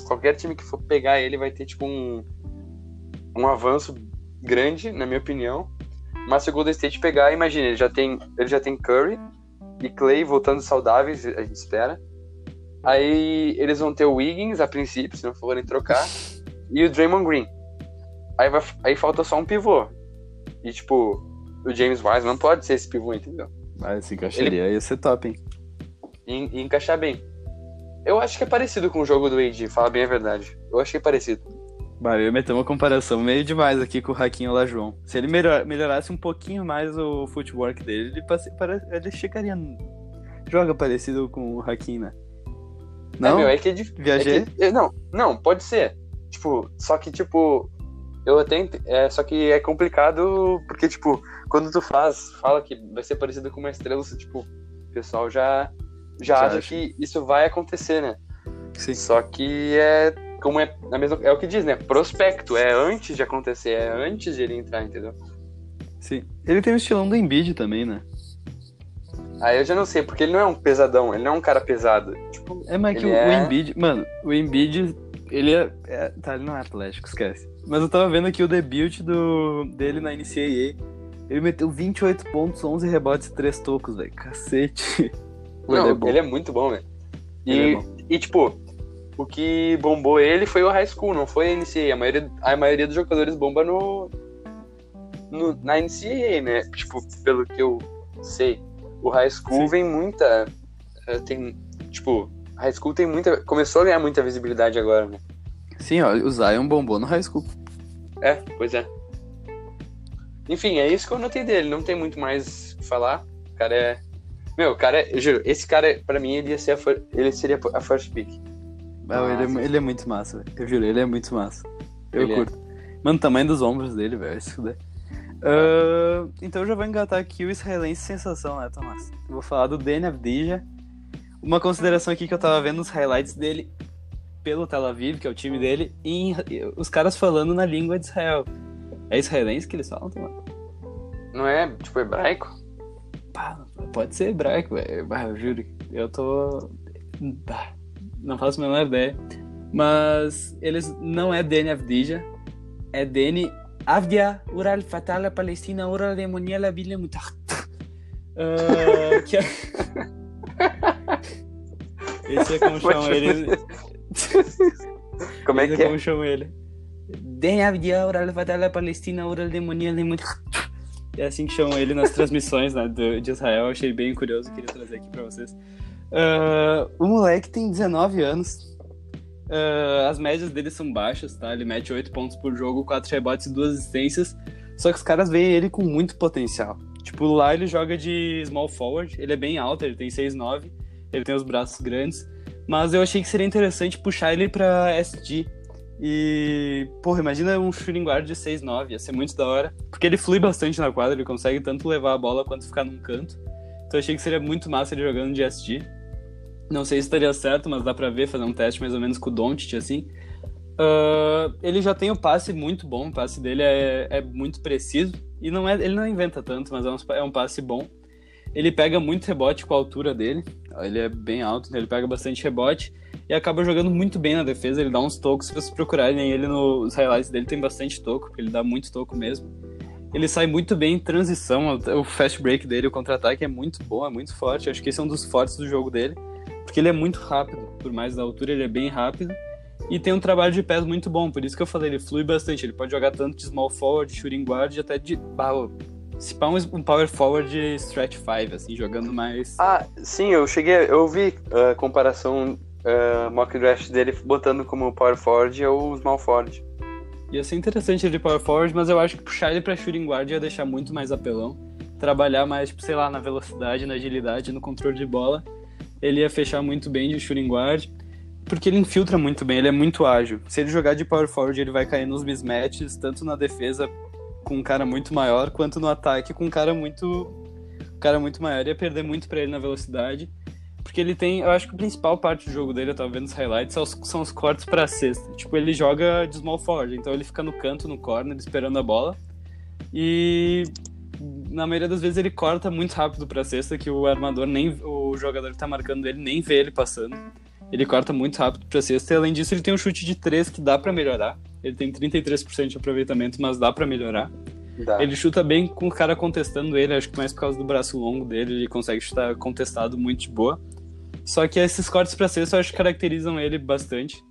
A: qualquer time que for pegar ele vai ter tipo um um avanço grande, na minha opinião. Mas se o Golden State pegar, imagina, ele já tem ele já tem Curry e Clay voltando saudáveis, a gente espera. Aí eles vão ter o Wiggins a princípio, se não forem trocar, e o Draymond Green. Aí, vai, aí falta só um pivô. E tipo, o James Wiseman pode ser esse pivô, entendeu?
B: Mas se encaixaria, ia ser top, hein?
A: E, e encaixar bem. Eu acho que é parecido com o jogo do AD, fala bem a verdade. Eu achei parecido.
B: Bah, eu ia meter uma comparação meio demais aqui com o Raquinho Lajoão. Se ele melhor- melhorasse um pouquinho mais o footwork dele, ele, passe- ele chegaria. Joga parecido com o Raquinho, né?
A: É,
B: Não?
A: meu, é que é difícil.
B: Viajei?
A: não, não, pode ser. Tipo, só que, tipo, eu até é, só que é complicado porque, tipo, quando tu faz, fala que vai ser parecido com uma estrela, você, tipo, o pessoal já, já,
B: Já
A: acha
B: acha.
A: que isso vai acontecer, né?
B: Sim.
A: Só que é como é a mesma, é o que diz, né? Prospecto, é antes de acontecer, é antes de ele entrar, entendeu?
B: Sim. Ele tem o estilão do Embiid também, né?
A: Aí eu já não sei, porque ele não é um pesadão, ele não é um cara pesado.
B: É, mas que
A: Ele
B: o, o
A: é-
B: Embiid. Mano, o Embiid, ele é, é- Tá, ele não é atlético, esquece. Mas eu tava vendo aqui o debut do, dele na NCAA. Ele meteu 28 pontos, 11 rebotes e 3 tocos, velho. Cacete.
A: Não,
B: ele é bom.
A: muito bom, velho. E,
B: Ele é
A: e, tipo, o que bombou ele foi o high school, não foi a NCAA. A maioria, a maioria dos jogadores bomba no, no- na NCAA, né? Tipo, pelo que eu sei. O high school
B: Sim.
A: vem muita. eh, Tem. Tipo, high school tem muita. Começou a ganhar muita visibilidade agora, né?
B: Sim, ó, o Zion bombou no high school.
A: É, pois é. Enfim, é isso que eu notei dele. Não tem muito mais o que falar. O cara é. Meu, o cara é. Eu juro, esse cara, pra mim, ele ia ser a fir- ele seria a first pick.
B: Ah, ele, é, ele é muito massa, velho. Eu juro, ele é muito massa. Eu
A: Ele é.
B: curto. Mano, o tamanho dos ombros dele, velho. Se fuder. Ah, então eu já vou engatar aqui o israelense sensação, né, Tomás? Eu vou falar do Dani Avdija. Uma consideração aqui que eu tava vendo os highlights dele pelo Tel Aviv, que é o time dele, e os caras falando na língua de Israel. É israelense que eles falam, Tomás?
A: Não é, tipo, hebraico?
B: Pá, pode ser hebraico, velho. Bah, eu juro. Eu tô. Não faço a menor ideia. Mas eles não é Dani Avdija, é Dani Avdia Ural Fatala Palestina Ural Demoniela Bile Mutach. Ah, que é... Esse é como chamam ele.
A: Como é
B: Esse
A: que é?
B: como chamam ele. Fatala Palestina Mutach. É assim que chamam ele nas transmissões né, do, de Israel. Achei bem curioso, queria trazer aqui pra vocês. Uh, o moleque tem 19 anos. Uh, as médias dele são baixas, tá? Ele mete 8 pontos por jogo, 4 rebotes e 2 assistências. Só que os caras veem ele com muito potencial. Tipo, lá ele joga de small forward, ele é bem alto, ele tem 6'9", ele tem os braços grandes. Mas eu achei que seria interessante puxar ele pra SG. E, porra, imagina um shooting guard de 6'9", ia ser muito da hora. Porque ele flui bastante na quadra, ele consegue tanto levar a bola quanto ficar num canto. Então eu achei que seria muito massa ele jogando de SG. Não sei se estaria certo, mas dá pra ver, fazer um teste mais ou menos com o Doncic, assim. Uh, ele já tem o passe muito bom, o passe dele é, é muito preciso. E não é, ele não inventa tanto, mas é um, é um passe bom. Ele pega muito rebote com a altura dele. Ele é bem alto, então ele pega bastante rebote. E acaba jogando muito bem na defesa. Ele dá uns tocos. Se vocês procurarem ele nos highlights dele, tem bastante toco, porque ele dá muito toco mesmo. Ele sai muito bem em transição. O fast break dele, o contra-ataque é muito bom, é muito forte. Acho que esse é um dos fortes do jogo dele. Porque ele é muito rápido. Por mais da altura, ele é bem rápido. E tem um trabalho de pés muito bom, por isso que eu falei, ele flui bastante. Ele pode jogar tanto de small forward, shooting guard, até de. Ah, se pá um power forward de stretch 5, assim, jogando mais.
A: Ah, sim, eu cheguei. Eu vi a uh, comparação uh, mock draft dele botando como power forward ou small forward.
B: Ia ser interessante ele de power forward, mas eu acho que puxar ele pra shooting guard ia deixar muito mais apelão. Trabalhar mais, tipo, sei lá, na velocidade, na agilidade, no controle de bola. Ele ia fechar muito bem de shooting guard porque ele infiltra muito bem, ele é muito ágil. Se ele jogar de power forward, ele vai cair nos mismatches, tanto na defesa com um cara muito maior, quanto no ataque com um cara muito um cara muito maior. Ia perder muito para ele na velocidade. Porque ele tem, eu acho que a principal parte do jogo dele, eu tava vendo os highlights, são os, são os cortes pra cesta. Tipo, ele joga de small forward, então ele fica no canto, no corner, esperando a bola. E na maioria das vezes ele corta muito rápido pra cesta, que o armador nem. o jogador que tá marcando ele nem vê ele passando. Ele corta muito rápido pra cesta e além disso ele tem um chute de 3 que dá para melhorar. Ele tem 33% de aproveitamento, mas dá para melhorar. Dá. Ele chuta bem com o cara contestando ele, acho que mais por causa do braço longo dele, ele consegue chutar contestado muito de boa. Só que esses cortes pra cesta eu acho que caracterizam ele bastante.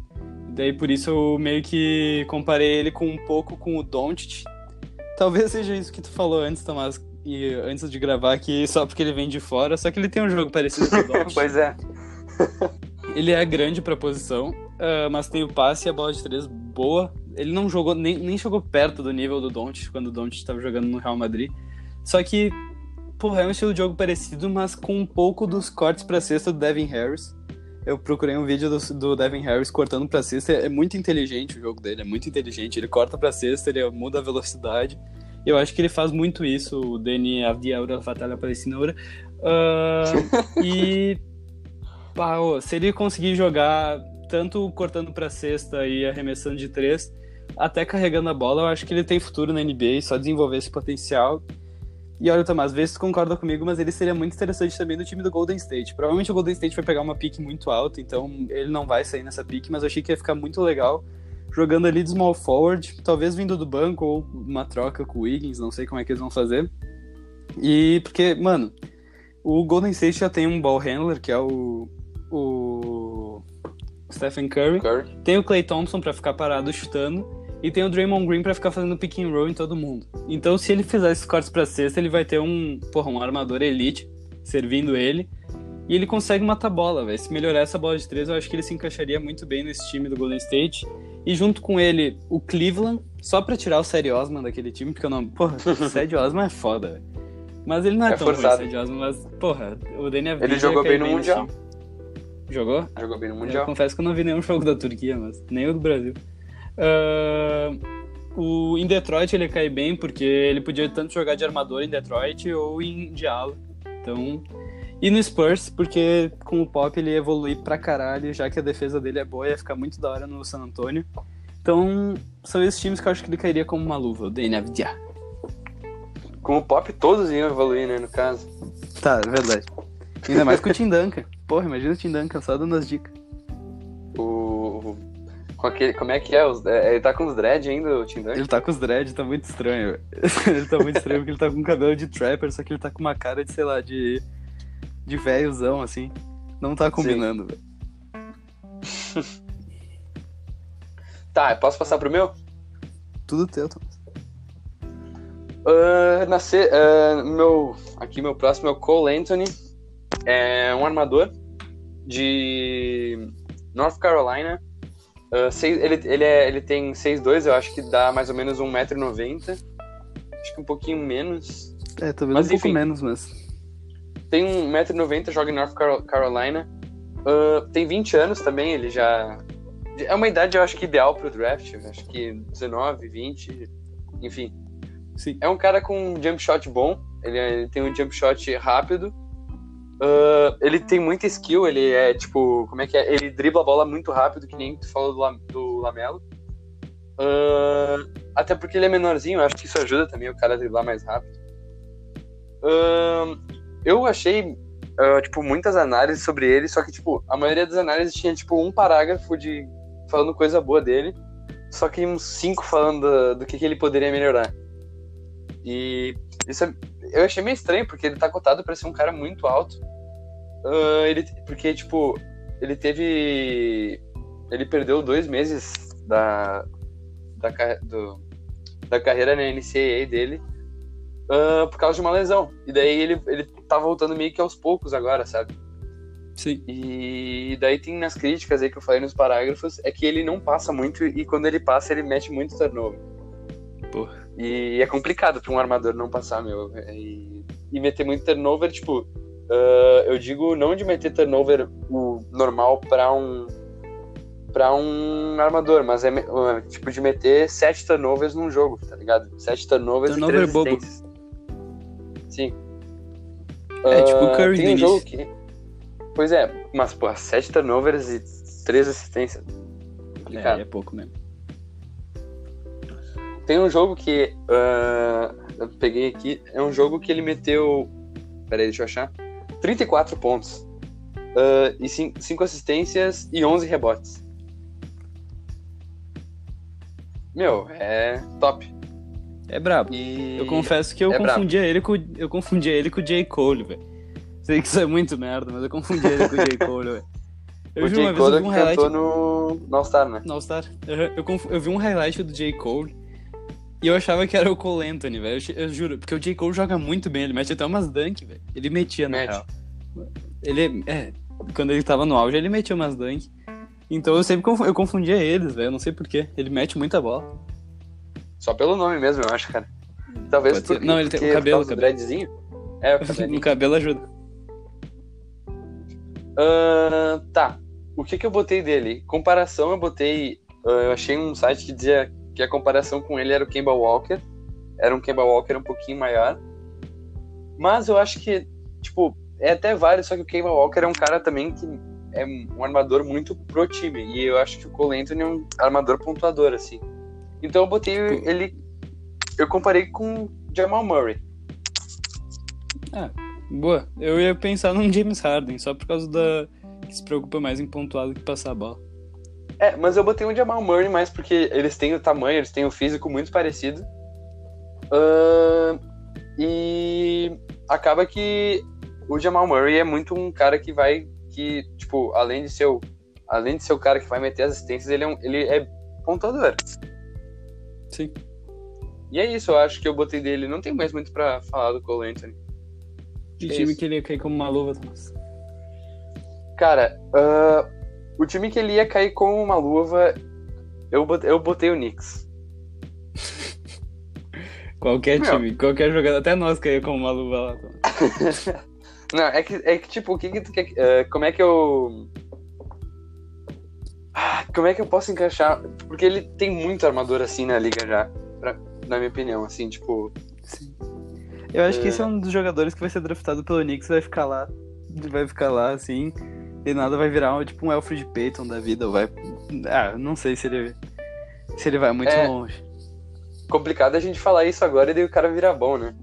B: Daí por isso eu meio que comparei ele com um pouco com o Doncic. Talvez seja isso que tu falou antes, Tomás, e antes de gravar aqui, só porque ele vem de fora, só que ele tem um jogo parecido com o Doncic.
A: pois é.
B: Ele é grande pra posição, uh, mas tem o passe e a bola de três boa. Ele não jogou, nem, nem chegou perto do nível do Doncic quando o Doncic estava jogando no Real Madrid. Só que, porra, é um estilo de jogo parecido, mas com um pouco dos cortes pra cesta do Devin Harris. Eu procurei um vídeo do, do Devin Harris cortando pra cesta. É muito inteligente o jogo dele, é muito inteligente. Ele corta pra cesta, ele muda a velocidade. Eu acho que ele faz muito isso, o Dani Avdia Ura Fatalha Palestina Uh, e Se ele conseguir jogar tanto cortando para cesta e arremessando de três, até carregando a bola, eu acho que ele tem futuro na NBA, só desenvolver esse potencial. E olha, Tomás, vê se tu concorda comigo, mas ele seria muito interessante também no time do Golden State. Provavelmente o Golden State vai pegar uma pique muito alta, então ele não vai sair nessa pique, mas eu achei que ia ficar muito legal jogando ali de small forward, talvez vindo do banco ou uma troca com o Wiggins, não sei como é que eles vão fazer. E porque, mano, o Golden State já tem um ball handler, que é o o Stephen Curry, Curry. tem o Clay Thompson para ficar parado chutando e tem o Draymond Green para ficar fazendo pick and roll em todo mundo. Então, se ele fizer esses cortes para cesta, ele vai ter um, porra, um armador elite servindo ele e ele consegue matar a bola, velho. Se melhorar essa bola de três, eu acho que ele se encaixaria muito bem nesse time do Golden State. E junto com ele, o Cleveland, só pra tirar o Série Osman daquele time, porque eu não. Porra, o Série Osman é foda, velho. Mas ele não é, é tão forçado. ruim, Osman, mas, porra, o Daniel
A: Ele jogou bem no Mundial.
B: Time. Jogou?
A: Jogou bem no Mundial.
B: Eu confesso que eu não vi nenhum jogo da Turquia, mas nem o do Brasil. Uh, o, em Detroit ele cai bem, porque ele podia tanto jogar de armador em Detroit ou em Diallo. Então. E no Spurs, porque com o Pop ele ia evoluir pra caralho, já que a defesa dele é boa, ia ficar muito da hora no San Antonio. Então, são esses times que eu acho que ele cairia como uma luva, o DNFDA.
A: Com o Pop todos iam evoluir, né, no caso.
B: Tá, é verdade. Ainda mais com o Tim Duncan. Porra, imagina o Tim Duncan só dando as dicas.
A: O. Com aquele, como é que é? é? Ele tá com os dread ainda, o Tim Duncan?
B: Ele tá com os dread, tá muito estranho. ele tá muito estranho porque ele tá com um cabelo de trapper, só que ele tá com uma cara de, sei lá, de. de velhozão, assim. Não tá combinando, velho.
A: tá, posso passar pro meu?
B: Tudo teu, Thomas.
A: Uh, nascer, uh, meu, aqui meu próximo é o Cole Anthony. É um armador de North Carolina. Uh, seis, ele, ele, é, ele tem 6'2", eu acho que dá mais ou menos 1,90m. Acho que um pouquinho menos.
B: É, talvez
A: Mas,
B: um pouco
A: enfim.
B: menos, mas.
A: Tem 1,90m, joga em North Caro- Carolina. Uh, tem 20 anos também, ele já. É uma idade, eu acho que ideal pro draft. Acho que 19, 20, enfim.
B: Sim.
A: É um cara com um jump shot bom. Ele, é- ele tem um jump shot rápido. Uh, ele tem muita skill. Ele é tipo. Como é que é? Ele dribla a bola muito rápido, que nem tu falou do, do Lamelo. Uh, até porque ele é menorzinho, acho que isso ajuda também o cara a driblar mais rápido. Uh, eu achei, tipo, muitas análises sobre ele, só que, tipo, a maioria das análises tinha, tipo, um parágrafo de falando coisa boa dele, só que uns cinco falando do, do que, que ele poderia melhorar. E isso é- eu achei meio estranho, porque ele tá cotado pra ser um cara muito alto. Ah, ele, porque, tipo, ele teve. Ele perdeu dois meses da, da, do- da carreira na NCAA dele ah, por causa de uma lesão. E daí ele, ele tá voltando meio que aos poucos agora, sabe?
B: Sim.
A: E daí tem nas críticas aí que eu falei nos parágrafos, é que ele não passa muito e quando ele passa ele mete muito turnover.
B: Porra.
A: E é complicado pra um armador não passar, meu. E, e meter muito turnover, tipo, ah, eu digo não de meter turnover o normal pra um para um armador, mas é ah, tipo de meter sete turnovers num jogo, tá ligado? Sete turnovers
B: Turnover
A: e três
B: bobo.
A: assistências. Sim.
B: É, tipo o
A: Ah,
B: Curry
A: tem um jogo que Pois é, mas pô, sete turnovers e três assistências. Complicado.
B: É, é pouco mesmo.
A: Tem um jogo que ah, eu peguei aqui, é um jogo que ele meteu. Peraí, deixa eu achar. 34 pontos. ah, e 5 assistências e 11 rebotes. Meu, é top.
B: É brabo.
A: E
B: Eu confesso que eu
A: é brabo.
B: confundia ele com eu confundia ele com o J. Cole, velho. Sei que isso é muito merda, mas eu confundia ele com o J. Cole, velho. Eu
A: o
B: vi
A: J.
B: uma vez eu
A: Cole
B: um highlight
A: no, no All-Star, né?
B: no All-Star. Uhum. Eu, confu- eu vi um highlight do J. Cole e eu achava que era o Cole Anthony, velho. Eu, eu juro, porque o J. Cole joga muito bem, ele mete até umas dunk, velho. Ele metia na
A: Mete.
B: real. Ele é, quando ele tava no auge, ele metia umas dunk. Então eu sempre eu confundia eles, velho. Eu não sei porquê. Ele mete muita bola.
A: Só pelo nome mesmo, eu acho, cara. Talvez
B: Pode ser.
A: porque,
B: Não, ele tem o cabelo,
A: por
B: cabelo.
A: dreadzinho. É, o cabelinho.
B: no cabelo ajuda.
A: Ah, tá. O que que eu botei dele? Comparação, eu botei. ah, eu achei um site que dizia que a comparação com ele era o Kemba Walker. Era um Kemba Walker um pouquinho maior. Mas eu acho que, tipo, é até válido, só que o Kemba Walker é um cara também que é um armador muito pro time. E eu acho que o Cole Anthony é um armador pontuador, assim. Então eu botei
B: Tipo-
A: ele. Eu comparei com Jamal Murray.
B: Boa. Eu ia pensar num James Harden, só por causa da. que se preocupa mais em pontuar do que passar a bola.
A: É, mas eu botei o Jamal Murray mais porque eles têm o tamanho, eles têm o físico muito parecido. Ahn, e acaba que o Jamal Murray é muito um cara que vai. que, tipo, além de ser o, além de ser o cara que vai meter as assistências, ele é, um, ele é pontuador.
B: Sim.
A: E é isso, eu acho que eu botei dele. Não tem mais muito pra falar do Cole Anthony.
B: Que
A: É
B: time
A: isso.
B: que ele ia cair como uma luva, Thomas?
A: Cara, ah, o time que ele ia cair com uma luva, eu botei, eu botei o Knicks.
B: Qualquer
A: Meu.
B: time, qualquer jogador, até nós caía como uma luva lá.
A: Não, é que, é que tipo, o que que tu quer. eh, como é que eu. Ah, Como é que eu posso encaixar? Porque ele tem muito armador assim na liga já, pra- na minha opinião, assim, tipo.
B: Sim. Eu acho que
A: É.
B: esse é um dos jogadores que vai ser draftado pelo Knicks, vai ficar lá, vai ficar lá assim, e nada vai virar tipo um Alfred Payton da vida, vai. Ah, não sei se ele se ele vai muito
A: É.
B: longe.
A: Complicado a gente falar isso agora e daí o cara virar bom, né?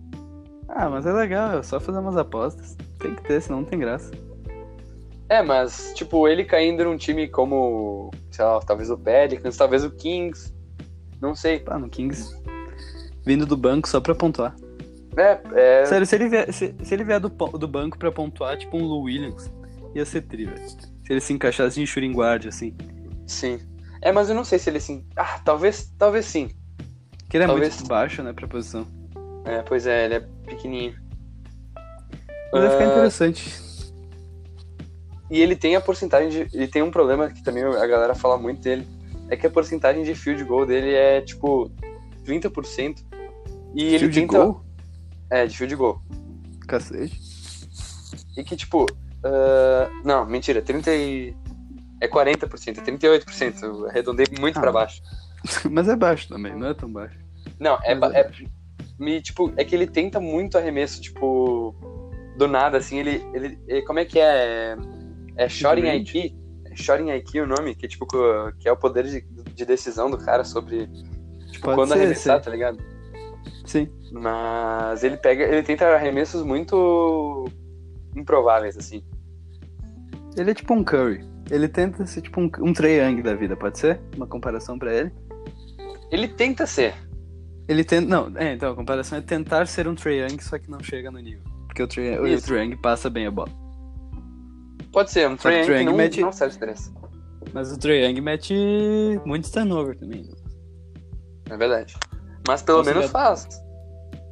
B: Ah, mas é legal, é só fazer umas apostas. Tem que ter, senão não tem graça.
A: É, mas, tipo, ele caindo num time como, sei lá, talvez o Pelicans, talvez o Kings, não sei.
B: Pá, no Kings. Vindo do banco só pra pontuar.
A: É, é,
B: Sério, se ele vier, se, se ele vier do, do banco pra pontuar, tipo um Lou Williams, ia ser tri, velho. Se ele se encaixasse em shooting guard, assim.
A: sim. É, mas eu não sei se ele assim. Ah, talvez, talvez sim.
B: Que ele é
A: Talvez-
B: muito baixo, né, pra posição.
A: É, pois é, ele é pequenininho.
B: Mas vai ficar
A: Ah,
B: interessante.
A: E ele tem a porcentagem de. Ele tem um problema que também a galera fala muito dele. É que a porcentagem de field goal dele é tipo 30%. E ele
B: Field
A: tenta.
B: goal?
A: É, de field goal.
B: Cacete.
A: E que tipo. Ah, não, mentira, 30 e... É 40%, é 38%. Eu arredondei muito
B: Ah.
A: pra baixo.
B: Mas é baixo também, não é tão baixo.
A: Não, é, ba- é, me, tipo, é que ele tenta muito arremesso, tipo, do nada, assim, ele, ele, ele- como é que é? É Shooting
B: Range?
A: IQ? É Shooting IQ o nome? Que, tipo, que é o poder de, de decisão do cara sobre, tipo,
B: Pode
A: quando
B: ser,
A: arremessar,
B: sim.
A: tá ligado?
B: Sim.
A: Mas ele pega, ele tenta arremessos muito improváveis, assim.
B: Ele é tipo um Curry. Ele tenta ser tipo um, um Trae Young da vida, pode ser? Uma comparação pra ele?
A: Ele tenta ser.
B: Ele tenta. Não, é, então a comparação é tentar ser um Trae Young, só que não chega no nível. Porque o Trae, o
A: Isso.
B: Trae Young passa bem a bola.
A: Pode ser, um Trae Young não,
B: mete-
A: não serve estresse.
B: Mas o Trae Young mete muito turnover também.
A: É verdade. Mas pelo
B: Nossa,
A: menos
B: já-
A: faz.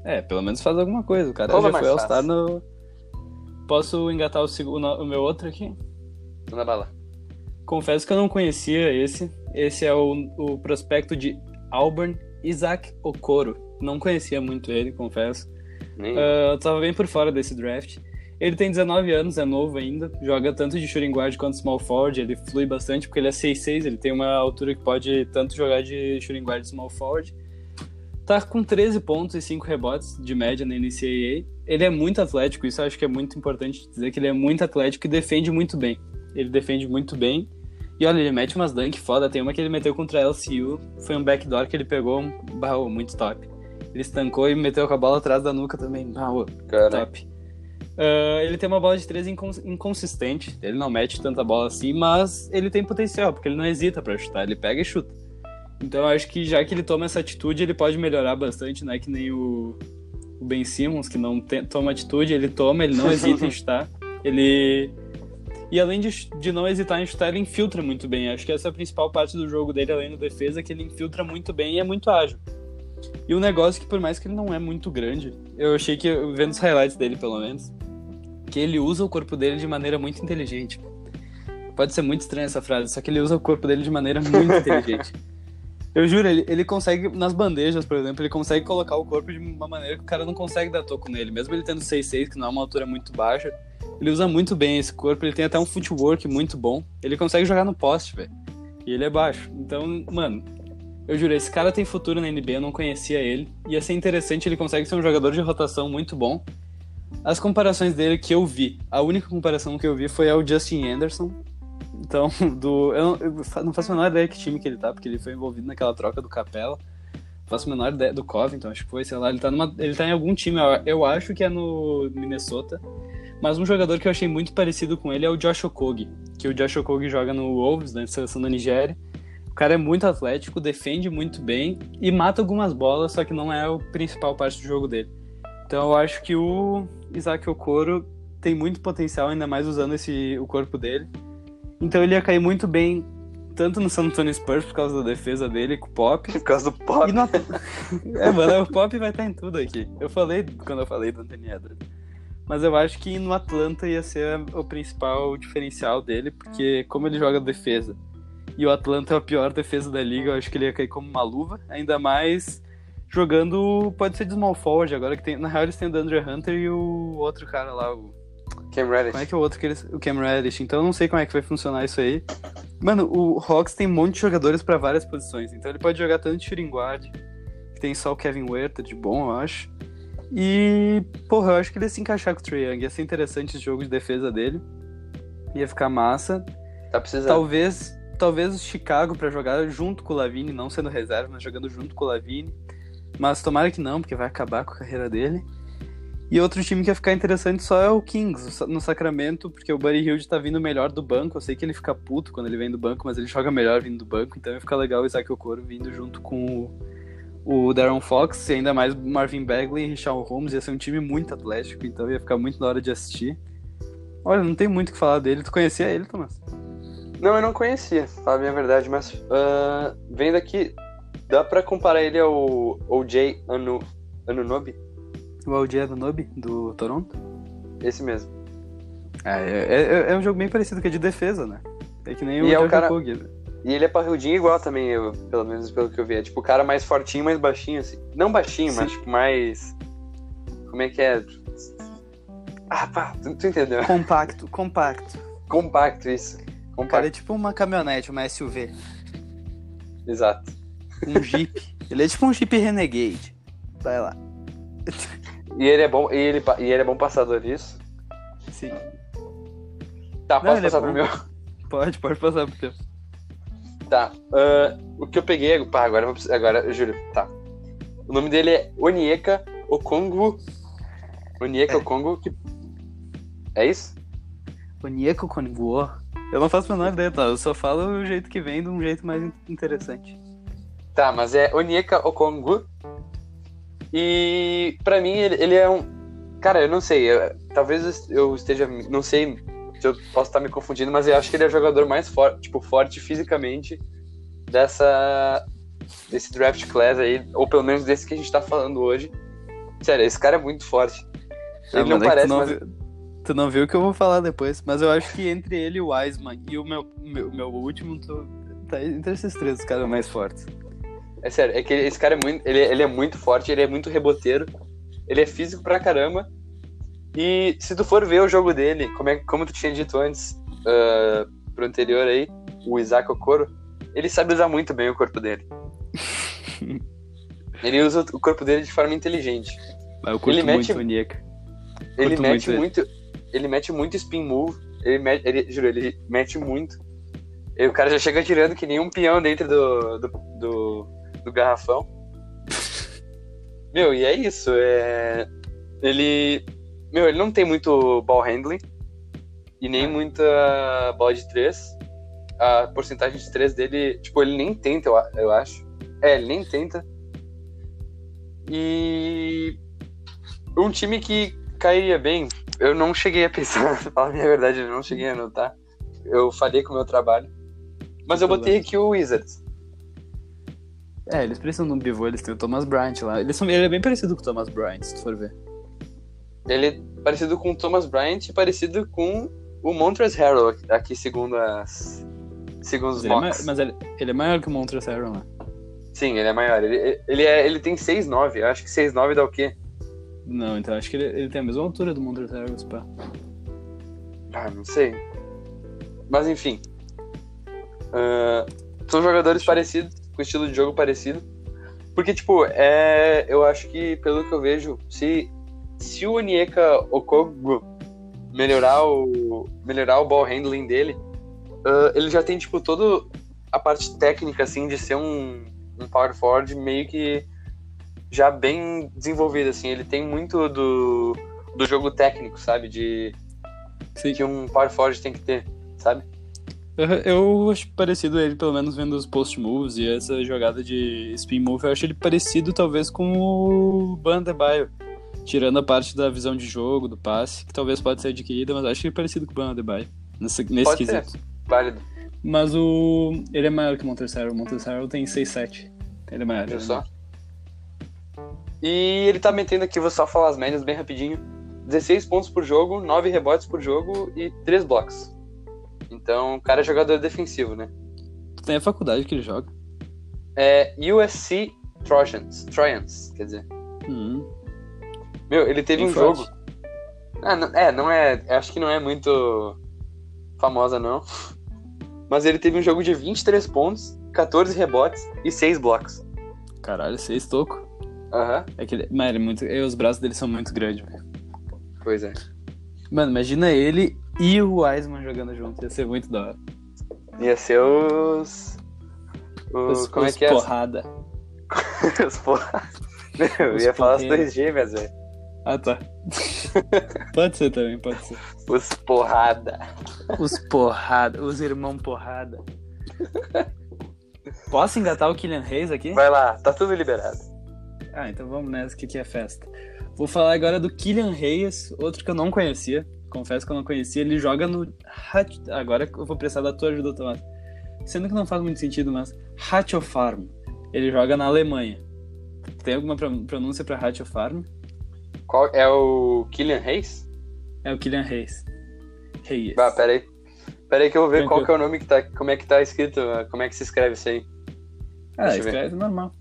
B: É, pelo menos faz alguma coisa. O cara
A: Rouba
B: já foi All-Star no. Posso engatar o, segundo, o meu outro aqui?
A: Manda bala.
B: Confesso que eu não conhecia esse. Esse é o, o prospecto de Auburn, Isaac Okoro. Não conhecia muito ele, confesso.
A: Nem...
B: Ah, eu tava bem por fora desse draft. Ele tem 19 anos, é novo ainda. Joga tanto de shooting guard quanto small forward. Ele flui bastante porque ele é 6'6". Ele tem uma altura que pode tanto jogar de shooting guard e small forward. Tá com 13 pontos e 5 rebotes de média na NCAA. Ele é muito atlético, isso eu acho que é muito importante dizer que ele é muito atlético e defende muito bem. Ele defende muito bem. E olha, ele mete umas dunk foda. Tem uma que ele meteu contra a LCU. Foi um backdoor que ele pegou, um barro muito top. Ele estancou e meteu com a bola atrás da nuca também. Barro,
A: Cara,
B: top. Ah, ele tem uma bola de três incons- inconsistente. Ele não mete tanta bola assim, mas ele tem potencial, porque ele não hesita pra chutar. Ele pega e chuta. Então eu acho que já que ele toma essa atitude, ele pode melhorar bastante, não é que nem o, o Ben Simmons, que não tem- toma atitude, ele toma, ele não hesita em chutar. Ele. E além de, de não hesitar em chutar, ele infiltra muito bem. Acho que essa é a principal parte do jogo dele, além da defesa, que ele infiltra muito bem e é muito ágil. E um negócio que, por mais que ele não é muito grande, eu achei que, vendo os highlights dele pelo menos, que ele usa o corpo dele de maneira muito inteligente. Pode ser muito estranha essa frase, só que ele usa o corpo dele de maneira muito inteligente. Eu juro, ele, ele consegue, nas bandejas, por exemplo, ele consegue colocar o corpo de uma maneira que o cara não consegue dar toco nele. Mesmo ele tendo 6'6, que não é uma altura muito baixa, ele usa muito bem esse corpo, ele tem até um footwork muito bom. Ele consegue jogar no poste, velho. E ele é baixo. Então, mano, eu juro, esse cara tem futuro na NBA, eu não conhecia ele. Ia ser interessante, ele consegue ser um jogador de rotação muito bom. As comparações dele que eu vi, a única comparação que eu vi foi ao Justin Anderson. Então, do, eu, não, faço a menor ideia que time que ele tá, porque ele foi envolvido naquela troca do Capela. Não faço a menor ideia do Covington, acho que foi, sei lá. Ele tá, numa, ele tá em algum time, eu, acho que é no Minnesota. Mas um jogador que eu achei muito parecido com ele é o Josh Okogie, que o Josh Okogie joga no Wolves, na seleção da Nigéria. O cara é muito atlético, defende muito bem e mata algumas bolas, só que não é a principal parte do jogo dele. Então eu acho que o Isaac Okoro tem muito potencial, ainda mais usando esse, o corpo dele. Então ele ia cair muito bem, tanto no San Antonio Spurs por causa da defesa dele com o Pop.
A: por causa do pop.
B: No... é, mano, o Pop vai estar em tudo aqui. Eu falei quando eu falei do Anthony Edwards. Mas eu acho que no Atlanta ia ser o principal diferencial dele, porque como ele joga defesa e o Atlanta é a pior defesa da liga, eu acho que ele ia cair como uma luva, ainda mais jogando, pode ser de small forward agora que tem, na real eles têm o Dandre Hunter e o outro cara lá, o
A: Cam Reddish.
B: como é que é o outro que eles. O Cam Reddish. Então eu não sei como é que vai funcionar isso aí. Mano, o Hawks tem um monte de jogadores pra várias posições. Então ele pode jogar tanto de shooting guard, que tem só o Kevin Huerta de bom, eu acho. E, porra, eu acho que ele ia se encaixar com o Trae Young. Ia ser interessante esse jogo de defesa dele. Ia ficar massa.
A: Tá precisando.
B: Talvez, talvez o Chicago pra jogar junto com o Lavine, não sendo reserva, mas jogando junto com o Lavine. Mas tomara que não, porque vai acabar com a carreira dele. E outro time que ia ficar interessante só é o Kings, no Sacramento, porque o Buddy Hield tá vindo melhor do banco. Eu sei que ele fica puto quando ele vem do banco, mas ele joga melhor vindo do banco, então ia ficar legal o Isaac Okoro vindo junto com o, o Darren Fox, e ainda mais Marvin Bagley e Richard Holmes. Ia ser um time muito atlético, então ia ficar muito da hora de assistir. Olha, não tem muito o que falar dele. Tu conhecia ele, Thomas?
A: Não, eu não conhecia, pra falar bem a verdade, mas ah, vendo aqui, dá pra comparar ele ao OJ Anu, Anunobi?
B: O Aldier Nobi, do Toronto?
A: Esse mesmo.
B: Ah, é, é, é um jogo bem parecido, que é de defesa, né? É que nem o
A: E é o cara-
B: né?
A: E ele é parrudinho igual também, eu, pelo menos pelo que eu vi. É tipo o cara mais fortinho, mais baixinho, assim. Não baixinho, mas
B: Sim.
A: tipo mais. Como é que é? Ah, pá, tu, tu entendeu?
B: Compacto, compacto.
A: Compacto, isso.
B: O cara é
A: Compacto,
B: tipo uma caminhonete, uma SUV.
A: exato.
B: Um Jeep. ele é tipo um Jeep Renegade. Vai lá.
A: E ele é bom, e ele, e ele é bom passador, isso?
B: Sim.
A: Tá,
B: Não,
A: posso
B: ele é
A: passar pro
B: bom.
A: meu?
B: Pode, pode passar pro teu.
A: Tá. ah, o que eu peguei. Pá, agora vou precisar- Agora, juro. Tá. O nome dele é Onieka Okongu. Onieka
B: É.
A: Okongu. Que... É isso?
B: Onieko Konguo. Eu não faço a menor ideia, tá? Eu só falo o jeito que vem de um jeito mais in- interessante.
A: Tá, mas é Onieka Okongu. E pra mim ele, ele é um. Cara, eu não sei. eu- talvez eu esteja. Não sei se eu posso estar me confundindo, mas eu acho que ele é o jogador mais forte, tipo, forte fisicamente dessa. desse draft class aí. Ou pelo menos desse que a gente tá falando hoje. Sério, esse cara é muito forte. Ele
B: Ah,
A: não
B: mano, é
A: parece,
B: tu não,
A: mas.
B: viu, tu não viu o que eu vou falar depois, mas eu acho que entre ele e o Wiseman e o meu, meu, meu último, tá entre esses três os caras mais fortes.
A: É sério, é que esse cara é muito. Ele, ele é muito forte, ele é muito reboteiro, ele é físico pra caramba. E se tu for ver o jogo dele, como, é, como tu tinha dito antes, ah, pro anterior aí, o Isaac Okoro, ele sabe usar muito bem o corpo dele. ele usa o corpo dele de forma inteligente.
B: Mas eu curto
A: Ele mete-
B: muito o Onieka.
A: Ele mete
B: muito
A: muito, ele mete muito spin move, ele, mete, ele juro, ele mete muito. E o cara já chega tirando que nem um peão dentro do, do, do, do garrafão. Meu, e é isso. É... Ele. Meu, ele não tem muito ball handling e nem muita bola de 3. A porcentagem de 3 dele, tipo, ele nem tenta, eu, acho. É, ele nem tenta. E um time que cairia bem, eu não cheguei a pensar, pra falar a minha verdade, eu não cheguei a anotar. Eu falhei com o meu trabalho. Mas eu botei aqui o Wizards.
B: É, eles precisam de um pivô, eles têm o Thomas Bryant lá. Eles são, ele é bem parecido com o Thomas Bryant, se tu for ver.
A: Ele é parecido com o Thomas Bryant e parecido com o Montrezl Harrell, aqui segundo as segundo os
B: ele é, mas ele, ele é maior que o Montrezl Harrell, né?
A: Sim, ele é maior. Ele, ele, é, ele tem 6'9", eu acho que 6'9", dá o quê?
B: Não, então acho que ele, ele tem a mesma altura do Montrezl Harrell, pá.
A: Ah, não sei. Mas enfim. Ah, são jogadores parecidos, com estilo de jogo parecido. Porque, tipo, é, eu acho que, pelo que eu vejo, se, se o Onieka Okogo melhorar o, melhorar o ball handling dele, ah, ele já tem, tipo, toda a parte técnica, assim, de ser um, um power forward meio que já bem desenvolvido, assim. Ele tem muito do, do jogo técnico, sabe? De,
B: Sim.
A: que um power forward tem que ter, sabe?
B: Eu, eu acho parecido ele, pelo menos vendo os post moves e essa jogada de spin move, eu acho ele parecido talvez com o Bandebaio. Tirando a parte da visão de jogo, do passe, que talvez pode ser adquirida, mas acho ele parecido com o Bandebaio. Nesse, nesse
A: Pode ser.
B: quesito.
A: Válido.
B: Mas o. Ele é maior que o Harrell. O Harrell tem 6'7". Ele é maior.
A: Viu
B: ele é
A: só? E ele tá metendo aqui, vou só falar as médias bem rapidinho. 16 pontos por jogo, 9 rebotes por jogo e 3 blocos. Então, o cara é jogador defensivo, né?
B: Tu tem a faculdade que ele joga.
A: É USC Trojans, Trojans, quer dizer.
B: Hum,
A: Meu, ele teve
B: bem
A: um
B: forte.
A: jogo. Ah, não- é, não é. Acho que não é muito famosa, não. Mas ele teve um jogo de 23 pontos, 14 rebotes e 6 blocos.
B: Caralho, seis toco.
A: Aham,
B: É que ele, mano, ele é muito, e os braços dele são muito grandes, velho.
A: pois é.
B: Mano, imagina ele e o Wiseman jogando junto. Ia ser muito da hora.
A: Ia ser os. Os,
B: Os,
A: como
B: os
A: é que é?
B: porrada.
A: os porra. Meu, eu
B: Os
A: ia falar as dois gêmeas, velho.
B: Ah, tá. pode ser também, pode ser.
A: Os porrada.
B: Os porrada, os irmãos porrada. Posso engatar o Killian Hayes aqui?
A: Vai lá, tá tudo liberado.
B: Ah, então vamos nessa, que aqui é festa. Vou falar agora do Killian Hayes, outro que eu não conhecia. Confesso que eu não conhecia. Ele joga no. Agora eu vou precisar da tua ajuda, Tomás. Sendo que não faz muito sentido, mas. Hatcho Farm. Ele joga na Alemanha. Tem alguma pro- pronúncia pra Hatcho Farm?
A: Qual é o Killian Hayes?
B: É o Killian Hayes. Hayes.
A: Ah, pera aí. Pera aí que eu vou ver
B: Tranquilo.
A: qual que é o nome que tá, como é que tá escrito, como é que se escreve isso aí.
B: ah,
A: deixa eu ver.
B: escreve normal.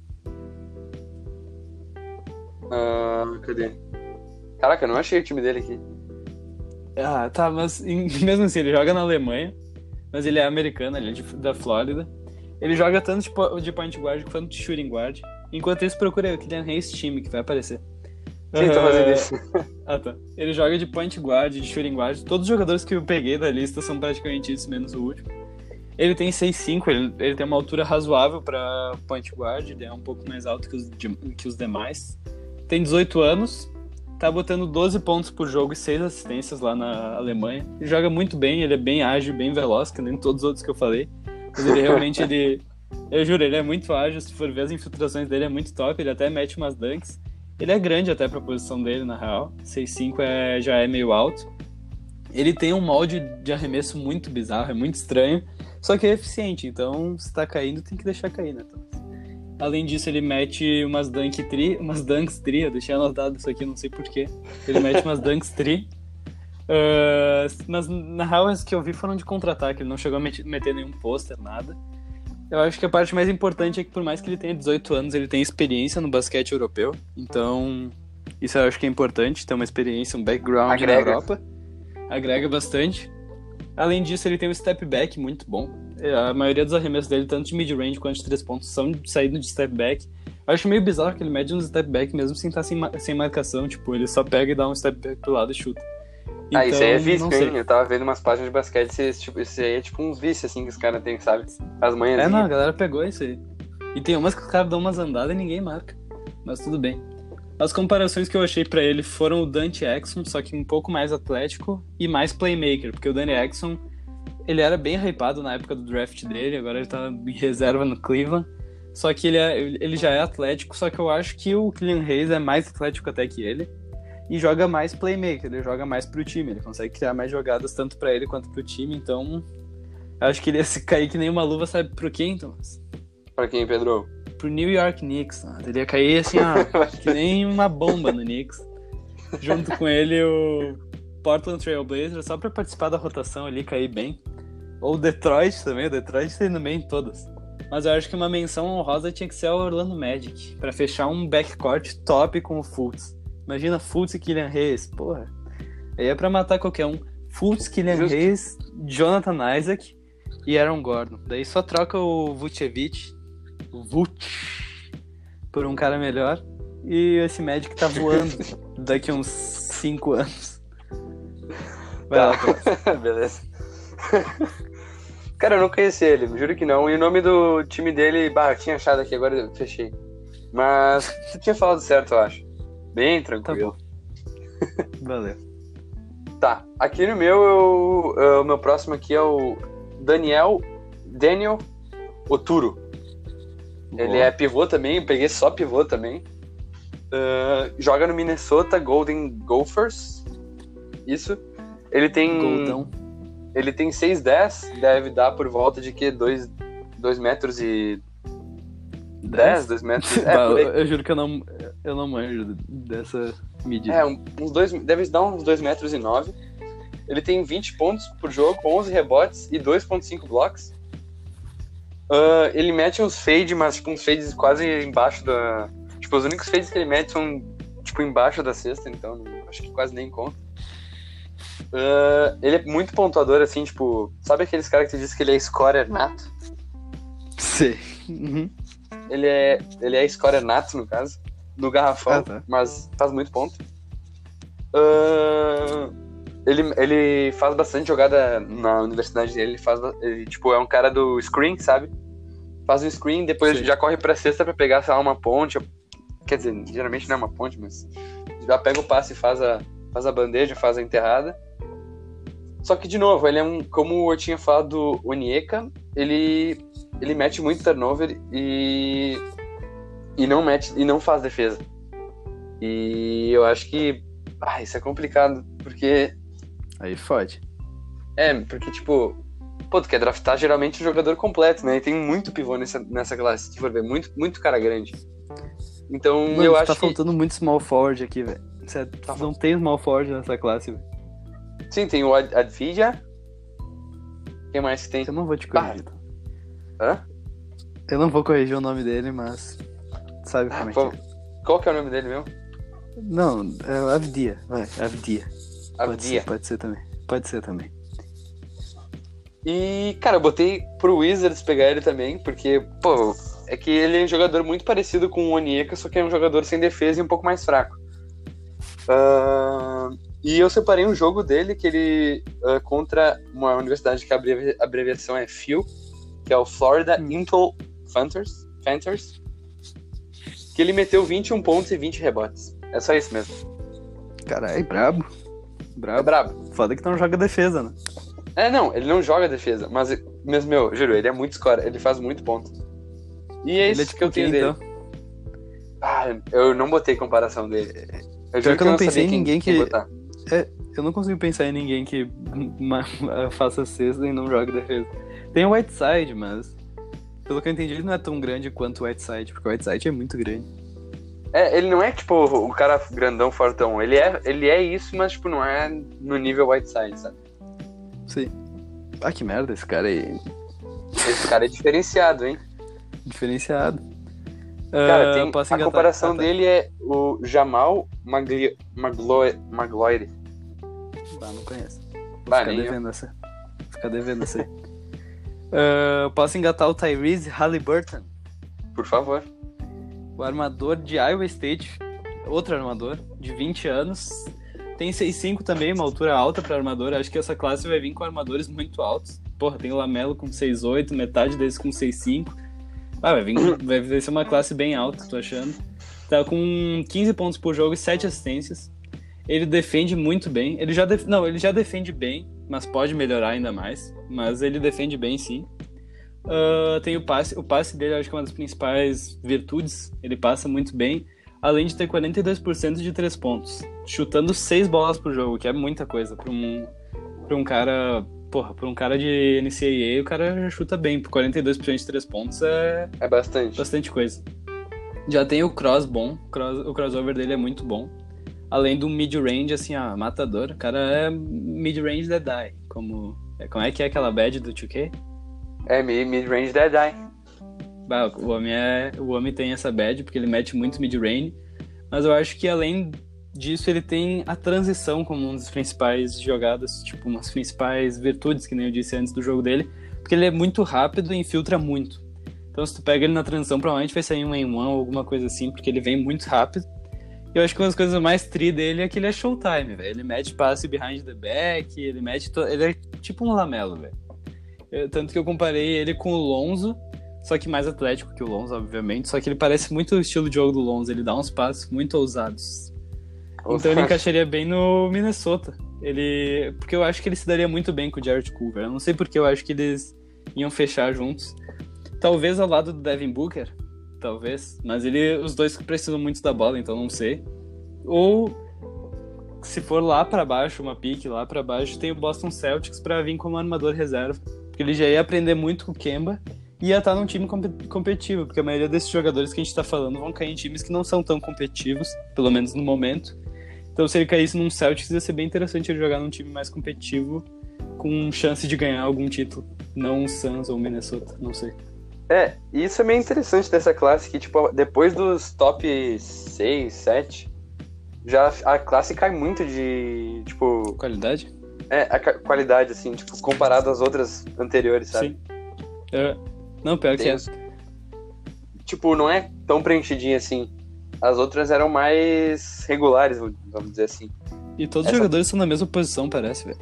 A: Ah, cadê? Caraca, eu não achei o time dele aqui.
B: Ah, tá, mas em- mesmo assim, ele joga na Alemanha, mas ele é americano, ele é de- da Flórida. Ele joga tanto de, de point guard quanto de shooting guard. Enquanto isso, procura o Kylian Hayes time, que vai aparecer.
A: Quem tá fazendo
B: Ah,
A: isso?
B: Ah, tá. Ele joga de point guard, de shooting guard. Todos os jogadores que eu peguei da lista são praticamente isso, menos o último. Ele tem 6'5", ele, ele tem uma altura razoável pra point guard, ele é um pouco mais alto que os, que os demais. Tem 18 anos, tá botando 12 pontos por jogo e 6 assistências lá na Alemanha. Ele joga muito bem, ele é bem ágil, bem veloz, que nem todos os outros que eu falei. Mas ele realmente, ele... Eu juro, ele é muito ágil, se for ver as infiltrações dele, é muito top, ele até mete umas dunks. Ele é grande até pra posição dele, na real. 6'5 é, já é meio alto. Ele tem um molde de arremesso muito bizarro, é muito estranho, só que é eficiente, então se tá caindo, tem que deixar cair, né, Thomas? Além disso, ele mete umas dunk tri, umas dunks tri, eu deixei anotado isso aqui, não sei porquê. Ele mete umas dunks tri. Ah, mas na real, as que eu vi foram de contra-ataque, ele não chegou a met- meter nenhum pôster, nada. Eu acho que a parte mais importante é que por mais que ele tenha 18 anos, ele tem experiência no basquete europeu. Então, isso eu acho que é importante, ter uma experiência, um background
A: Agrega.
B: na Europa. Agrega bastante. Além disso, ele tem um step back muito bom. É, A maioria dos arremessos dele, tanto de mid-range quanto de três pontos, são saindo de step back. Eu acho meio bizarro que ele mede um step back mesmo sem estar sem, ma- sem marcação. Tipo, ele só pega e dá um step back pro lado e chuta.
A: ah, isso aí é
B: Então,
A: vício,
B: sei.
A: hein? Eu tava vendo umas páginas de basquete, isso, tipo, isso aí é tipo uns vícios, assim, que os caras têm, sabe? As manhãs.
B: É, não, a galera pegou isso aí. E tem umas que os caras dão umas andadas e ninguém marca. Mas tudo bem. As comparações que eu achei pra ele foram o Dante Exum, só que um pouco mais atlético e mais playmaker, porque o Dante Exum, ele era bem hypado na época do draft dele, agora ele tá em reserva no Cleveland. Só que ele, é, ele já é atlético, só que eu acho que o Kylian Hayes é mais atlético até que ele. E joga mais playmaker, ele joga mais pro time, ele consegue criar mais jogadas tanto pra ele quanto pro time, então eu acho que ele ia se cair que nem uma luva, sabe pro quem, Thomas?
A: Pra quem, Pedro?
B: Pro New York Knicks. né? Ele ia cair assim, ó, que nem uma bomba no Knicks. Junto com ele o Portland Trail Blazers, só pra participar da rotação ali, cair bem. Ou o Detroit também, o Detroit tá indo bem em todas. Mas eu acho que uma menção honrosa tinha que ser o Orlando Magic, pra fechar um backcourt top com o Fultz. Imagina Fultz e Kylian Hayes, porra. Aí é pra matar qualquer um. Fultz, Kylian
A: Justo.
B: Hayes, Jonathan Isaac e Aaron Gordon. Daí só troca o Vucevic, Vuc, por um cara melhor. E esse Magic tá voando daqui uns 5 anos. Vai lá.
A: Tá. Beleza. Cara, eu não conheci ele, juro que não. E o nome do time dele, bah, eu tinha achado aqui, agora eu fechei. Mas tu tinha falado certo, eu acho. Bem
B: Tá
A: tranquilo.
B: bom. Valeu.
A: Tá, aqui no meu, eu- eu- o meu próximo aqui é o Daniel Daniel Oturo. Ele é pivô também, eu peguei só pivô também. Ah, joga no Minnesota Golden Gophers. Isso. Ele tem.
B: Goldão.
A: Ele tem 6'10, deve dar por volta de que? 2 metros e 10, 2 metros. É,
B: Bah, eu, juro que eu não, eu não manjo dessa medida.
A: É, uns dois, deve dar uns 2 metros e 9. Ele tem 20 pontos por jogo, 11 rebotes e 2.5 blocos. Ah, ele mete uns fades, mas tipo uns fades quase embaixo da... Tipo, os únicos fades que ele mete são tipo embaixo da cesta, então acho que quase nem conta. Ah, ele é muito pontuador, assim, tipo... Sabe aqueles caras que tu diz que ele é scorer nato?
B: Sei. Uhum.
A: Ele é, ele é scorer nato, no caso, no garrafão,
B: Ah, tá.
A: mas faz muito ponto. Ahn, ele, ele faz bastante jogada na universidade dele, ele faz, ele, tipo, é um cara do screen, sabe? Faz um screen, depois
B: Sim.
A: já corre pra cesta pra pegar, sei lá, uma ponte, quer dizer, geralmente não é uma ponte, mas já pega o passe e faz a, faz a bandeja, faz a enterrada. Só que, de novo, ele é um, como eu tinha falado do Onieka, ele, ele mete muito turnover e, e não mete, e não faz defesa. E eu acho que, ah, isso é complicado, porque
B: Aí fode.
A: é, porque, tipo, pô, tu quer draftar geralmente o jogador completo, né? E tem muito pivô nessa, nessa classe, se for ver, muito, muito cara grande. Então,
B: Mano,
A: eu
B: tá
A: acho que...
B: faltando muito small forward aqui, velho. Você não tem small forward nessa classe, velho.
A: Sim, tem o Ad- Advidia. Quem mais que tem?
B: Eu não vou te corrigir. tá?
A: Hã?
B: Eu não vou corrigir o nome dele, mas. Sabe como é que é.
A: Qual que é o nome dele mesmo?
B: Não, é Avdia. Vai, Avdia. Pode
A: Avdia.
B: ser, pode ser também. Pode ser também.
A: E, cara, eu botei pro Wizards pegar ele também, porque, pô, é que ele é um jogador muito parecido com o Onyeka, só que é um jogador sem defesa e um pouco mais fraco. Ah, e eu separei um jogo dele que ele ah, contra uma universidade que a abrevi- abreviação é FIU, que é o Florida
B: Hum.
A: Intel Panthers, Panthers, que ele meteu 21 pontos e 20 rebotes. É só isso mesmo.
B: Caralho, brabo.
A: É
B: Brabo.
A: brabo.
B: Foda que não joga defesa, né?
A: É, não, ele não joga defesa, mas, mas meu, juro, ele é muito score, ele faz muito ponto. E é
B: Ele
A: isso
B: é tipo
A: que eu tenho
B: quem,
A: dele.
B: então?
A: Ah, eu não botei comparação dele. Eu juro
B: que eu não pensei em ninguém que-
A: botar.
B: Eu não consigo pensar em ninguém que faça cesta e não jogue defesa. Tem o Whiteside, mas. Pelo que eu entendi, ele não é tão grande quanto o Whiteside, porque o Whiteside é muito grande.
A: É, ele não é tipo o cara grandão, fortão. Ele é, ele é isso, mas tipo, não é no nível Whiteside, sabe?
B: Sim. Ah, que merda, esse cara aí.
A: Esse cara é diferenciado, hein?
B: Diferenciado.
A: Cara,
B: Ah,
A: tem,
B: posso
A: a
B: engatar-
A: comparação
B: ah, tá.
A: dele é o Jamal Magli, Magloire. Magloire.
B: Ah, não conheço.
A: Bah,
B: Fica
A: eu.
B: devendo essa. Fica devendo essa aí. Ah, posso engatar o Tyrese Halliburton,
A: Por favor.
B: O armador de Iowa State, outro armador, de 20 anos. Tem 6'5 também, uma altura alta para armador. Acho que essa classe vai vir com armadores muito altos. Porra, tem o Lamelo com 6'8, metade desses com 6'5. Ah, vai, vir, vai ser uma classe bem alta, tô achando. Tá com 15 pontos por jogo e 7 assistências. Ele defende muito bem. Ele já def... Não, ele já defende bem, mas pode melhorar ainda mais. Mas ele defende bem sim. Ah, tem o passe. O passe dele acho que é uma das principais virtudes. Ele passa muito bem. Além de ter 42% de 3 pontos. Chutando 6 bolas por jogo, que é muita coisa para um, pra um cara. Porra, pra um cara de NCAA, o cara já chuta bem. Por 42% de 3 pontos é
A: É bastante.
B: bastante coisa. Já tem o cross bom, cross- o crossover dele é muito bom. Além do mid-range, assim, ah, matador. O cara é mid-range that die. Como, é, como é que é aquela badge do 2K?
A: É mid- mid-range Dead Eye.
B: Bah, o homem é, o homem tem essa badge porque ele mete muito mid-range, mas eu acho que além disso ele tem a transição como uma das principais jogadas, tipo umas principais virtudes que nem eu disse antes do jogo dele, porque ele é muito rápido e infiltra muito. Então se tu pega ele na transição, provavelmente vai sair um em one ou alguma coisa assim, porque ele vem muito rápido. E eu acho que uma das coisas mais tri dele é que ele é showtime, velho. Ele mete passe behind the back, ele mete. to- Ele é tipo um lamelo, velho. Eu- Tanto que eu comparei ele com o Lonzo, só que mais atlético que o Lonzo, obviamente. Só que ele parece muito o estilo de jogo do Lonzo, ele dá uns passos muito ousados. Então ele encaixaria bem no Minnesota. Ele. Porque eu acho que ele se daria muito bem com o Jared Culver. Eu não sei porque eu acho que eles iam fechar juntos. Talvez ao lado do Devin Booker. Talvez. Mas ele. Os dois precisam muito da bola, então não sei. Ou. Se for lá pra baixo, uma pique lá pra baixo, tem o Boston Celtics pra vir como armador reserva. Porque ele já ia aprender muito com o Kemba e ia estar num time compe- competitivo. Porque a maioria desses jogadores que a gente tá falando vão cair em times que não são tão competitivos, pelo menos no momento. Então, se ele caísse num Celtics, ia ser bem interessante ele jogar num time mais competitivo, com chance de ganhar algum título. Não o Suns ou o Minnesota, não sei.
A: É, e isso é meio interessante dessa classe, que, tipo, depois dos top 6, 7, já a classe cai muito de, tipo,
B: Qualidade?
A: É, a qualidade, assim, tipo, comparado às outras anteriores, sabe?
B: Sim. É. Não, pior que
A: Tem
B: é.
A: os- Tipo, não é tão preenchidinha assim. As outras eram mais regulares, vamos dizer assim.
B: E todos os
A: Essa-
B: jogadores estão na mesma posição, parece, velho.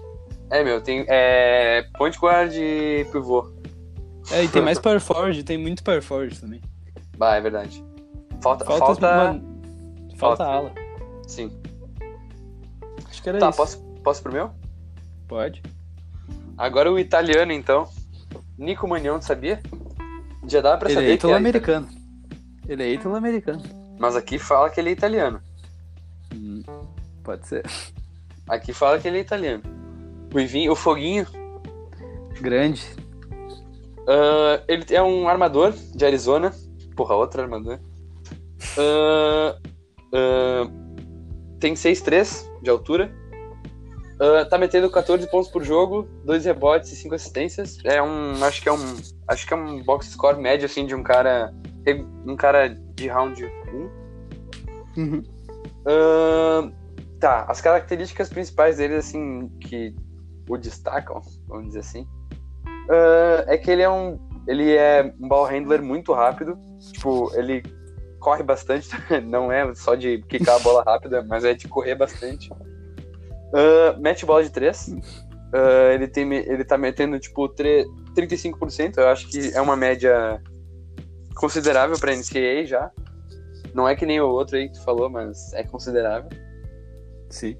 A: É, meu, tem é, point guard e pivô.
B: É, e tem mais power forward, tem muito power forward também.
A: Bah, é verdade. Falta,
B: Falta,
A: falta,
B: mano, falta
A: falta.
B: ala.
A: sim.
B: Acho que era
A: Tá,
B: isso.
A: posso, posso pro meu?
B: Pode.
A: Agora o italiano, então. Nico Manion, sabia? Já dava pra
B: Ele
A: saber
B: é
A: que é
B: italo-americano. Ele é italo-americano.
A: Mas aqui fala que ele é italiano.
B: Hum, pode ser.
A: Aqui fala que ele é italiano. O Ivinho, o Foguinho,
B: Grande.
A: ah, ele é um armador de Arizona. Porra, outro armador. Ah, ah, tem 6'3 de altura. Uh, tá metendo 14 pontos por jogo, 2 rebotes e 5 assistências. É um. Acho que é um. Acho que é um box score médio, assim, de um cara. Um cara de round 1.
B: Uhum.
A: Uh, tá, as características principais dele, assim, que o destacam, vamos dizer assim, uh, é que ele é um. Ele é um ball handler muito rápido. Tipo, ele corre bastante, não é só de quicar a bola rápida, mas é de correr bastante. Uh, mete bola de 3. Uh, ele, tem, ele tá metendo, tipo, 3, 35%. Eu acho que é uma média considerável pra NCAA já. Não é que nem o outro aí que tu falou, mas é considerável.
B: Sim.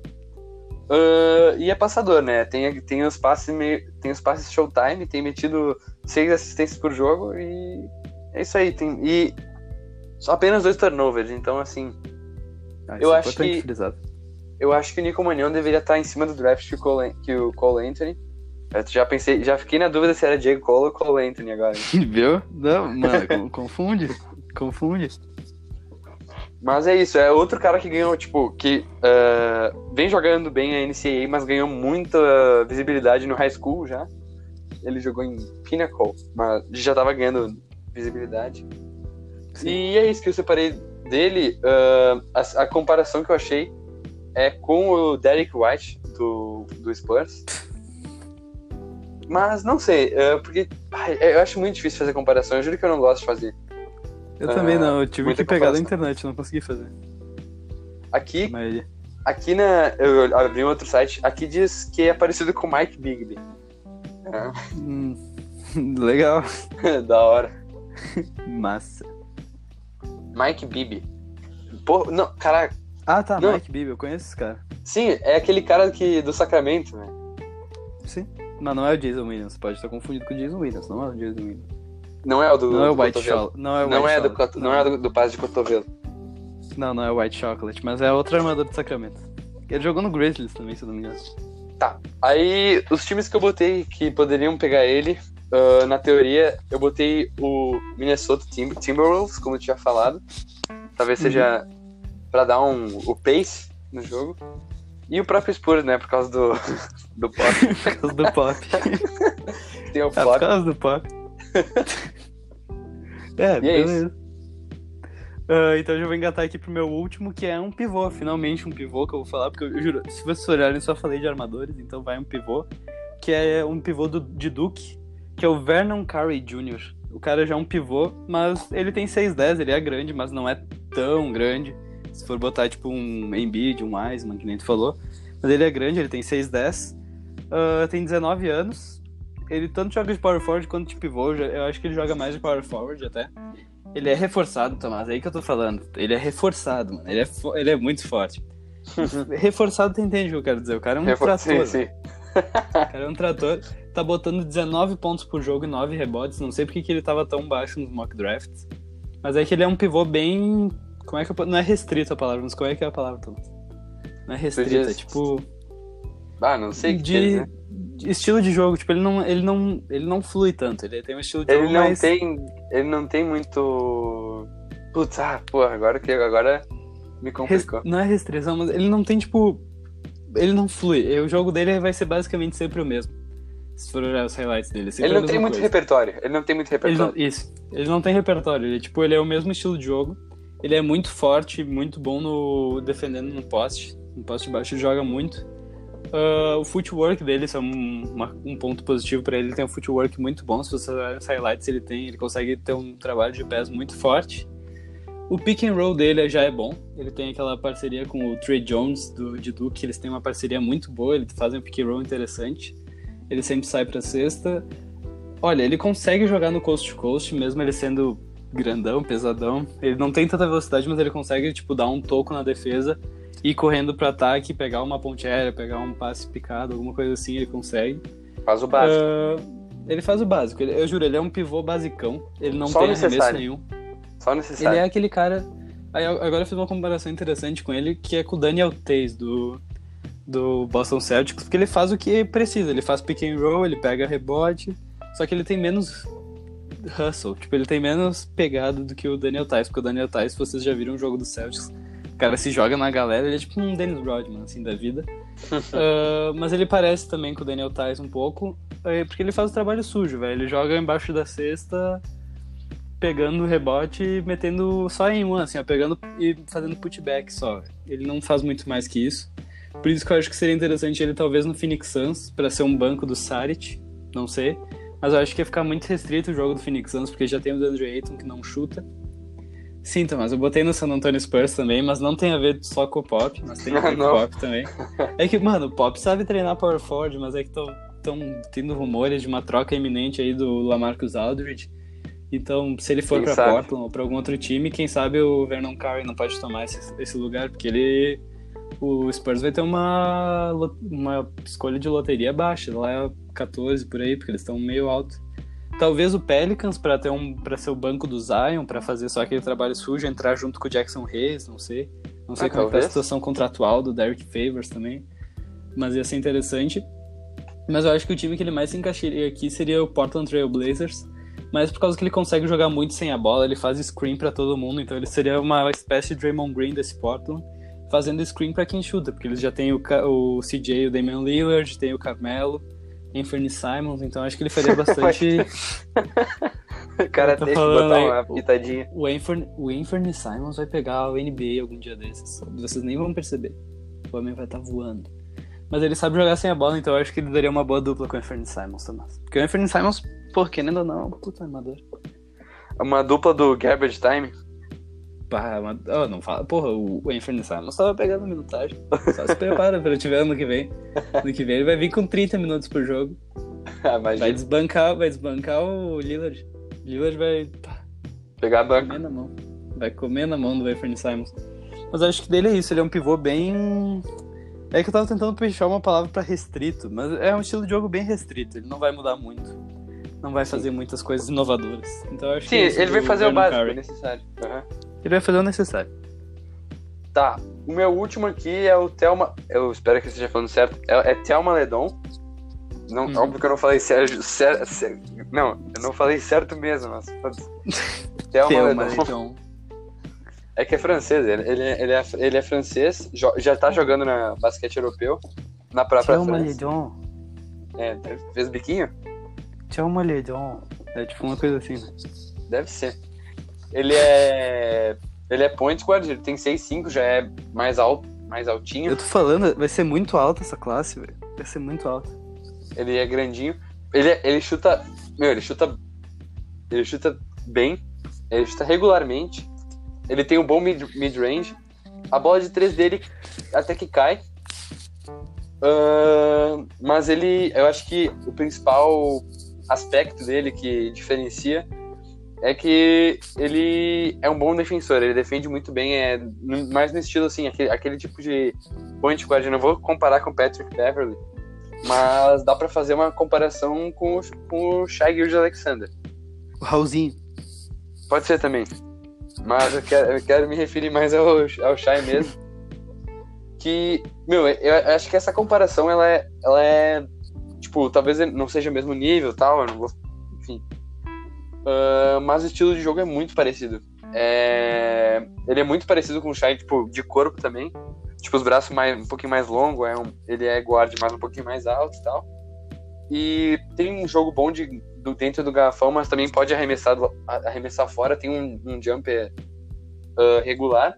A: Uh, e é passador, né? Tem, tem, os passes meio, tem os passes showtime, tem metido seis assistências por jogo e é isso aí. Tem, e só apenas dois turnovers, então assim.
B: Ah,
A: eu
B: é
A: acho que-
B: frisar.
A: Eu acho que o Nico Manion deveria estar em cima do draft que o Cole, que o Cole Anthony. Eu já pensei, já fiquei na dúvida se era Diego Cole ou Cole Anthony agora.
B: Viu? Não, mano, con- confunde. Confunde.
A: Mas é isso, é outro cara que ganhou, tipo, que ah, vem jogando bem a NCAA, mas ganhou muita visibilidade no high school já. Ele jogou em Pinnacle, mas já tava ganhando visibilidade.
B: Sim.
A: E é isso que eu separei dele. ah, a, a comparação que eu achei é com o Derek White do, do Spurs. Mas não sei, ah, porque ai, eu acho muito difícil fazer comparação. Eu juro que eu não gosto de fazer.
B: Eu
A: Ah,
B: também não, eu tive que pegar da internet, não consegui fazer.
A: Aqui, aqui na. Eu abri um outro site. Aqui diz que é parecido com o Mike Bigby.
B: hum, legal.
A: da hora.
B: Massa.
A: Mike Bibby. Pô, não, caraca.
B: Ah, tá,
A: Não.
B: Mike Bibby, eu conheço esse cara.
A: Sim, é aquele cara que, do Sacramento, né?
B: Sim. Mas não é o Jason Williams, pode estar confundido com o Jason Williams, não é o Jason Williams.
A: Não é o do.
B: Não é o
A: do
B: White. Chocolate. Não é o
A: Não é, do,
B: Chocolate.
A: coto- não é do, do passe de cotovelo.
B: Não, não é o White Chocolate, mas é outro armador de Sacramento. Ele jogou no Grizzlies também, se eu não me engano.
A: Tá. Aí, os times que eu botei que poderiam pegar ele, ah, na teoria, eu botei o Minnesota Tim- Timberwolves, como eu tinha falado. Talvez seja pra dar um, o pace no jogo. E o próprio Spurs, né? Por causa do, do pop.
B: Por causa do pop.
A: Tem o
B: É, por
A: pop.
B: causa do pop. é,
A: E é
B: beleza. Ah, então eu já vou engatar aqui pro meu último, que é um pivô. Finalmente um pivô que eu vou falar, porque eu, eu juro, se vocês olharem, eu só falei de armadores, então vai um pivô. Que é um pivô do, de Duke, que é o Vernon Carey Jr. O cara já é um pivô, mas ele tem 6'10, ele é grande, mas não é tão grande. Se for botar tipo um Embiid, um Wiseman, que nem tu falou. Mas ele é grande, ele tem 6'10. ah, tem 19 anos. Ele tanto joga de power forward quanto de pivô. Eu acho que ele joga mais de power forward até. Ele é reforçado, Tomás. É aí que eu tô falando. Ele é reforçado, mano. Ele é, ele é muito forte. reforçado, tu entende o que eu quero dizer? O cara é um
A: Refor-
B: trator.
A: Sim, sim.
B: O cara é um trator. Tá botando 19 pontos por jogo e 9 rebotes. Não sei porque que ele tava tão baixo nos mock drafts. Mas é que ele é um pivô bem. Como é que eu... Não é restrito a palavra, mas qual é que é a palavra, Tomás? Não é restrito, é tipo.
A: Ah, não sei o que
B: de,
A: é, né?
B: de estilo de jogo, tipo, ele não, ele não, ele não flui tanto, ele tem um estilo de
A: Ele
B: jogo
A: não
B: mais...
A: tem. Ele não tem muito. Putz, ah, pô, agora que agora me complicou.
B: não é restrição, mas ele não tem, tipo, ele não flui, o jogo dele vai ser basicamente sempre o mesmo, se for olhar os highlights dele, sempre
A: Ele não tem muito
B: coisa.
A: repertório. Ele não tem muito
B: Ele
A: repertório.
B: não, isso, ele não tem repertório, ele, tipo, ele é o mesmo estilo de jogo, ele é muito forte, muito bom no defendendo no poste, no poste baixo joga muito. Ah, o footwork dele é um, uma- um ponto positivo pra ele. Ele tem um footwork muito bom. Se você olhar os highlights, ele tem, ele consegue ter um trabalho de pés muito forte. O pick and roll dele já é bom. Ele tem aquela parceria com o Trey Jones do de Duke. Eles têm uma parceria muito boa. Eles fazem um pick and roll interessante. Ele sempre sai pra cesta. Olha, ele consegue jogar no coast to coast, mesmo ele sendo grandão, pesadão. Ele não tem tanta velocidade, mas ele consegue tipo dar um toco na defesa ir correndo pro ataque, pegar uma ponte aérea, pegar um passe picado, alguma coisa assim, ele consegue.
A: Faz o básico.
B: Ah, ele faz o básico, ele- eu juro, ele é um pivô basicão, ele não
A: Só
B: tem
A: o
B: arremesso
A: necessário.
B: nenhum.
A: Só
B: Ele
A: necessário.
B: é aquele cara. Aí, agora eu fiz uma comparação interessante com ele, que é com o Daniel Tays do, do Boston Celtics, porque ele faz o que precisa, ele faz pick and roll, ele pega rebote, só que ele tem menos hustle, tipo, ele tem menos pegada do que o Daniel Tays, porque o Daniel Tays, se vocês já viram o jogo do Celtics, o cara se joga na galera, ele é tipo um Dennis Rodman, assim, da vida. uh, mas ele parece também com o Daniel Tais um pouco, é, porque ele faz o trabalho sujo, velho. Ele joga embaixo da cesta, pegando o rebote e metendo só em um, assim, ó, pegando e fazendo putback só. Ele não faz muito mais que isso. Por isso que eu acho que seria interessante ele talvez no Phoenix Suns, para ser um banco do Saric, não sei. Mas eu acho que ia ficar muito restrito o jogo do Phoenix Suns, porque já tem o DeAndre Ayton que não chuta. Sim, Tomás, eu botei no San Antonio Spurs também, mas não tem a ver só com o Pop, mas tem a ver com o Pop também. É que, mano, o Pop sabe treinar Power Forward, mas é que estão tendo rumores de uma troca iminente aí do Lamarcus Aldridge. Então, se ele for para Portland ou para algum outro time, quem sabe o Vernon Carey não pode tomar esse, esse lugar, porque ele o Spurs vai ter uma, uma escolha de loteria baixa, lá é 14 por aí, porque eles estão meio alto. Talvez o Pelicans para ter um para ser o banco do Zion, para fazer só aquele trabalho sujo, entrar junto com o Jackson Hayes, não sei. Não sei ah, qual é a situação contratual do Derek Favors também. Mas ia ser interessante. Mas eu acho que o time que ele mais se encaixaria aqui seria o Portland Trail Blazers. Mas por causa que ele consegue jogar muito sem a bola, ele faz screen para todo mundo, então ele seria uma espécie de Draymond Green desse Portland fazendo screen para quem chuta, porque eles já têm o, o CJ, o Damian Lillard, tem o Carmelo, Anthony Simons, então acho que ele faria bastante.
A: o cara tem que botar uma pitadinha.
B: O, o, Anthony, o Anthony Simons vai pegar o NBA algum dia desses. Vocês nem vão perceber. O homem vai estar tá voando. Mas ele sabe jogar sem a bola, então eu acho que ele daria uma boa dupla com o Anthony Simons, Tomás. Porque o Anthony Simons, por que ainda não, puta armador.
A: Uma dupla do Garbage Time?
B: Pá, uma... oh, não fala. Porra, o Anthony Simons tava pegando minutagem. Só se prepara pra tiver ano que vem. Ano que vem ele vai vir com 30 minutos por jogo. Ah, vai desbancar, vai desbancar o Lillard. Lillard vai. Pá,
A: Pegar a banca.
B: Comer na mão. Vai comer na mão do Anthony Simons. Mas acho que dele é isso, ele é um pivô bem. É que eu tava tentando puxar uma palavra para restrito, mas é um estilo de jogo bem restrito, ele não vai mudar muito. Não vai fazer Sim. muitas coisas inovadoras. Então acho
A: Sim,
B: que
A: ele vai fazer o básico, é necessário. Uhum.
B: Ele vai fazer o necessário.
A: Tá, o meu último aqui é o Thelma. Eu espero que eu esteja falando certo. É, é Thelma Ledon. Não, hum. Óbvio que eu não falei Sérgio. Cer, cer, não, eu não falei certo mesmo, mas. Thelma Ledon. É que é francês, ele, ele, ele, é, ele é francês, já tá jogando na basquete europeu, na própria Thelma França. Ledon. É, fez biquinho?
B: Thelma Ledon. É tipo uma coisa assim, né?
A: Deve ser. Ele é. Ele é point guard, ele tem 6'5, já é mais alto, mais altinho.
B: Eu tô falando, vai ser muito alta essa classe, velho. Vai ser muito alta.
A: Ele é grandinho. Ele, ele chuta. Meu, ele chuta. Ele chuta bem. Ele chuta regularmente. Ele tem um bom mid-range. Mid a bola de três dele até que cai. Uh, mas ele. Eu acho que o principal aspecto dele que diferencia é que ele é um bom defensor, ele defende muito bem, é mais no estilo assim, aquele, aquele tipo de point guard. Eu não vou comparar com o Patrick Beverly, mas dá para fazer uma comparação com, com o Shai Gildes Alexander.
B: O Raulzinho.
A: Pode ser também. Mas eu quero, eu quero me referir mais ao, ao Shai mesmo. que, meu, eu acho que essa comparação, ela é, ela é tipo, talvez não seja o mesmo nível tal, eu não vou, enfim, Uh, mas o estilo de jogo é muito parecido. É... Ele é muito parecido com o Shai, tipo, de corpo também. Tipo, os braços mais, um pouquinho mais longos, é um... ele é guarda mais um pouquinho mais alto e tal. E tem um jogo bom de, do, dentro do garrafão, mas também pode arremessar, arremessar fora. Tem um, um jumper uh, regular.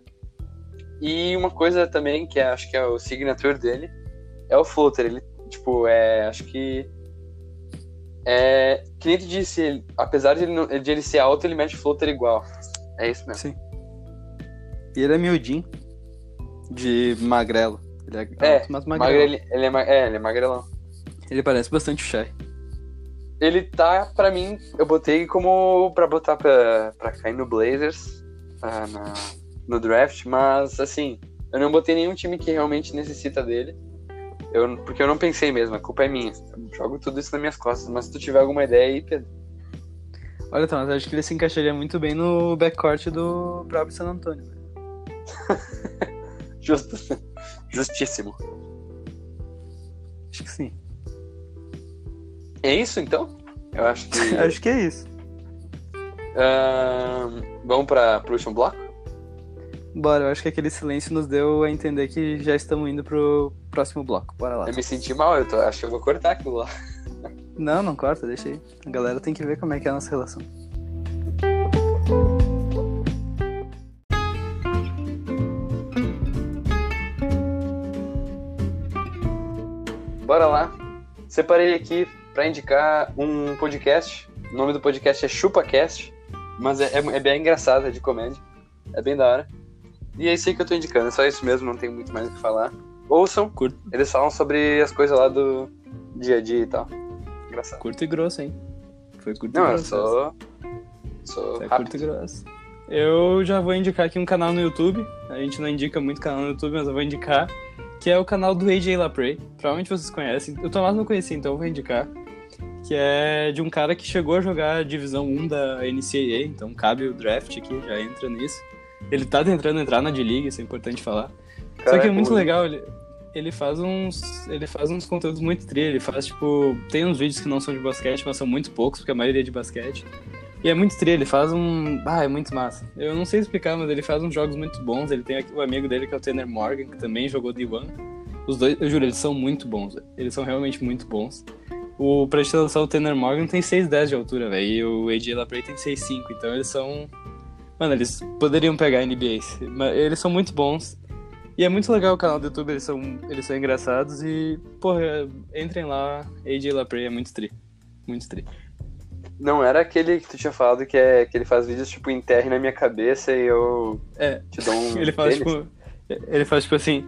A: E uma coisa também, que é, acho que é o signature dele, é o floater. Ele, tipo, é, acho que é, que nem tu disse, ele, apesar de ele, de ele ser alto, ele mete floater igual. É isso mesmo. Sim.
B: E ele é miudinho. De magrelo. Ele é,
A: é alto, mas magrelo. Ele, ele, é, é, ele é magrelão.
B: Ele parece bastante o Shai.
A: Ele tá, pra mim, eu botei como pra botar pra, pra cair no Blazers uh, na, no draft, mas assim, eu não botei nenhum time que realmente necessita dele. Eu, porque eu não pensei mesmo, a culpa é minha. Eu jogo tudo isso nas minhas costas, mas se tu tiver alguma ideia aí, Pedro.
B: Olha, Thomas, acho que ele se encaixaria muito bem no backcourt do próprio San Antonio.
A: Justo. Justíssimo.
B: Acho que sim.
A: É isso então? Eu acho que.
B: acho que é isso.
A: Uh, vamos para o último bloco?
B: Bora, eu acho que aquele silêncio nos deu a entender que já estamos indo pro próximo bloco. Bora lá.
A: Eu me senti mal, eu tô, acho que eu vou cortar aquilo lá.
B: Não, não corta, deixa aí. A galera tem que ver como é que é a nossa relação.
A: Bora lá. Separei aqui pra indicar um podcast. O nome do podcast é ChupaCast, mas é, é, é bem engraçado, é de comédia. É bem da hora. E é isso aí que eu tô indicando, é só isso mesmo, não tem muito mais o que falar. Ouçam,
B: Curto,
A: eles falam sobre as coisas lá do dia a dia e tal. Engraçado.
B: curto e grosso, hein? Foi curto
A: Não,
B: e
A: eu
B: grosso.
A: sou. Sou
B: É
A: rápido.
B: curto e grosso. Eu já vou indicar aqui um canal no YouTube. A gente não indica muito canal no YouTube, mas eu vou indicar. Que é o canal do AJ Lapray. Provavelmente vocês conhecem. O Tomás não conhecia, então eu vou indicar. Que é de um cara que chegou a jogar a divisão 1 da NCAA, então cabe o draft aqui, já entra nisso. Ele tá tentando entrar na D-League, isso é importante falar. Só
A: Cara,
B: que é muito
A: o-
B: legal, ele, ele faz uns. Ele faz uns conteúdos muito tri, ele faz, tipo. Tem uns vídeos que não são de basquete, mas são muito poucos, porque a maioria é de basquete. E é muito tri, ele faz um. Ah, é muito massa. Eu não sei explicar, mas ele faz uns jogos muito bons. Ele tem aqui o amigo dele que é o Tanner Morgan, que também jogou D1. Os dois, eu juro, eles são muito bons, velho. Eles são realmente muito bons. O, pra gente lançar o Tanner Morgan tem 6'10 de altura, velho. E o AJ Lapray tem 6'5. Então eles são. Mano, eles poderiam pegar a NBA. Mas eles são muito bons. E é muito legal o canal do YouTube, eles são, eles são engraçados e, porra, entrem lá, AJ Lapray é muito tri. Muito tri.
A: Não era aquele que tu tinha falado que, é, que ele faz vídeos tipo enterre na minha cabeça e eu
B: É,
A: te dou um.
B: ele faz
A: tênis?
B: tipo. Ele faz tipo assim.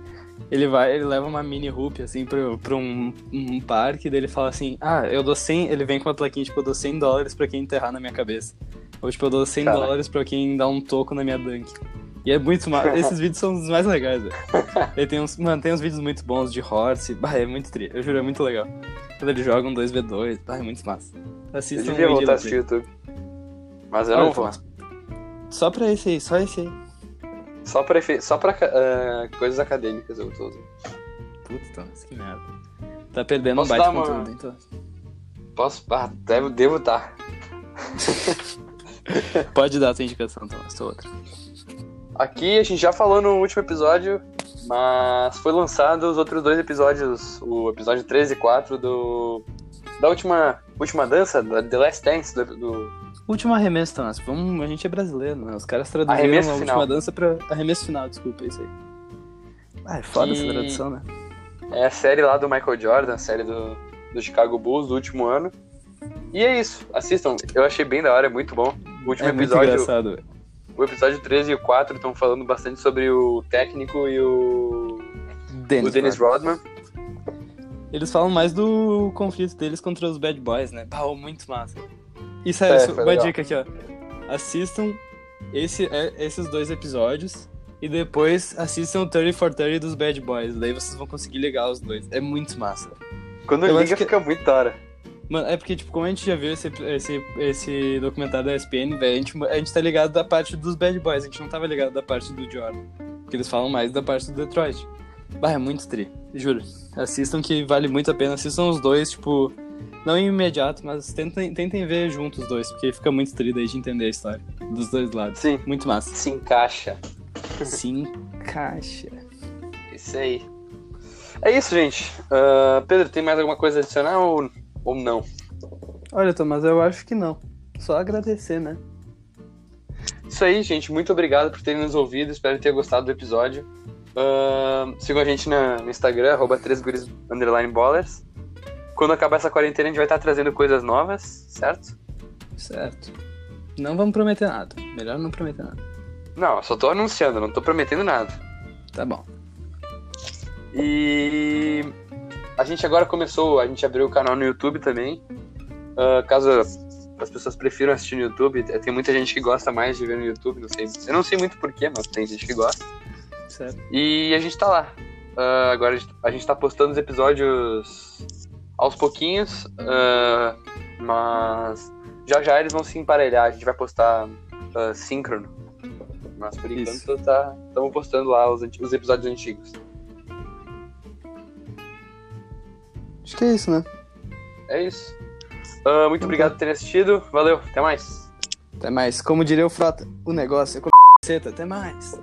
B: Ele vai, ele leva uma mini hoop assim pro, pra um, um parque, daí ele fala assim: Ah, eu dou 100. Ele vem com uma plaquinha, tipo, eu dou 100 dólares pra quem enterrar na minha cabeça. Ou tipo, eu dou 100
A: Caraca.
B: dólares pra quem dá um toco na minha dunk. E é muito massa. Esses vídeos são os mais legais, velho. Ele tem uns, mano, tem uns vídeos muito bons de horse. Bah, é muito tri. Eu juro, é muito legal. Quando ele joga um 2v2, bah, é muito massa.
A: Eu
B: Assistam
A: devia
B: o AJ
A: voltar a assistir YouTube. Mas eu
B: Olha,
A: não vou.
B: Só pra esse aí, só esse aí.
A: Só pra, efe- só pra ah, coisas acadêmicas eu tô usando.
B: Puta, Thomas, que merda. Tá perdendo
A: Posso
B: um baita
A: dar uma-
B: conteúdo, então.
A: Posso? Ah, devo, devo tá.
B: Pode dar a tua indicação, Thomas, tua outra.
A: Aqui a gente já falou no último episódio, mas foi lançado os outros dois episódios, o episódio 13 e 4 do. Da última, última dança, da The Last Dance, do, do-
B: Último arremesso, Thomas. Vamos, a gente é brasileiro, né? Os caras traduziram
A: Arremesso
B: a
A: final.
B: última dança pra arremesso final, desculpa, é isso aí. Ah, é foda
A: Que-
B: essa tradução, né?
A: É a série lá do Michael Jordan, a série do, do Chicago Bulls do último ano. E é isso, assistam. Eu achei bem da hora, é muito bom. O último
B: É
A: episódio,
B: engraçado,
A: o episódio 13 e o 4 estão falando bastante sobre o técnico e o,
B: Dennis
A: o Dennis
B: Rodman.
A: Rodman.
B: Eles falam mais do conflito deles contra os bad boys, né? Pau, muito massa. Sério,
A: É, foi
B: uma
A: legal.
B: dica aqui, ó. Assistam esse, é, esses dois episódios e depois assistam o 30 for 30 dos bad boys. Daí vocês vão conseguir ligar os dois. É muito massa.
A: Quando
B: Eu
A: liga
B: que-
A: fica muito da hora.
B: Mano, é porque, tipo, como a gente já viu esse, esse, esse documentário da ESPN, velho, a gente, a gente tá ligado da parte dos bad boys, a gente não tava ligado da parte do Jordan. Porque eles falam mais da parte do Detroit. Bah, é muito tri, juro. Assistam que vale muito a pena. Assistam os dois, tipo, não em imediato, mas tentem, tentem ver juntos os dois, porque fica muito tri daí de entender a história dos dois lados.
A: Sim,
B: Muito massa.
A: se encaixa.
B: Se encaixa.
A: Isso aí. É isso, gente. Ah, Pedro, tem mais alguma coisa a adicionar ou, ou não?
B: Olha, Tomás, eu acho que não. Só agradecer, né?
A: Isso aí, gente. Muito obrigado por terem nos ouvido. Espero ter gostado do episódio. Ah, sigam a gente na- no Instagram, arroba 3guris underline ballers. Quando acabar essa quarentena, a gente vai estar trazendo coisas novas, certo?
B: Certo. Não vamos prometer nada. Melhor não prometer nada.
A: Não, só tô anunciando, não tô prometendo nada.
B: Tá bom.
A: E a gente agora começou, a gente abriu o canal no YouTube também. Ah, caso as pessoas prefiram assistir no YouTube, eh, tem muita gente que gosta mais de ver no YouTube, não sei. Eu não sei muito porquê, mas tem gente que gosta.
B: Certo.
A: E a gente tá lá. Ah, agora a gente, a gente tá postando os episódios aos pouquinhos, ah, mas já já eles vão se emparelhar. A gente vai postar ah, síncrono. Mas por enquanto tá, estamos postando lá os, os episódios antigos.
B: Acho que é isso, né?
A: É isso. Ah, muito
B: Então
A: obrigado
B: tá.
A: por terem assistido. Valeu, até mais.
B: Até mais. Como diria o Frota, o negócio é com Até mais.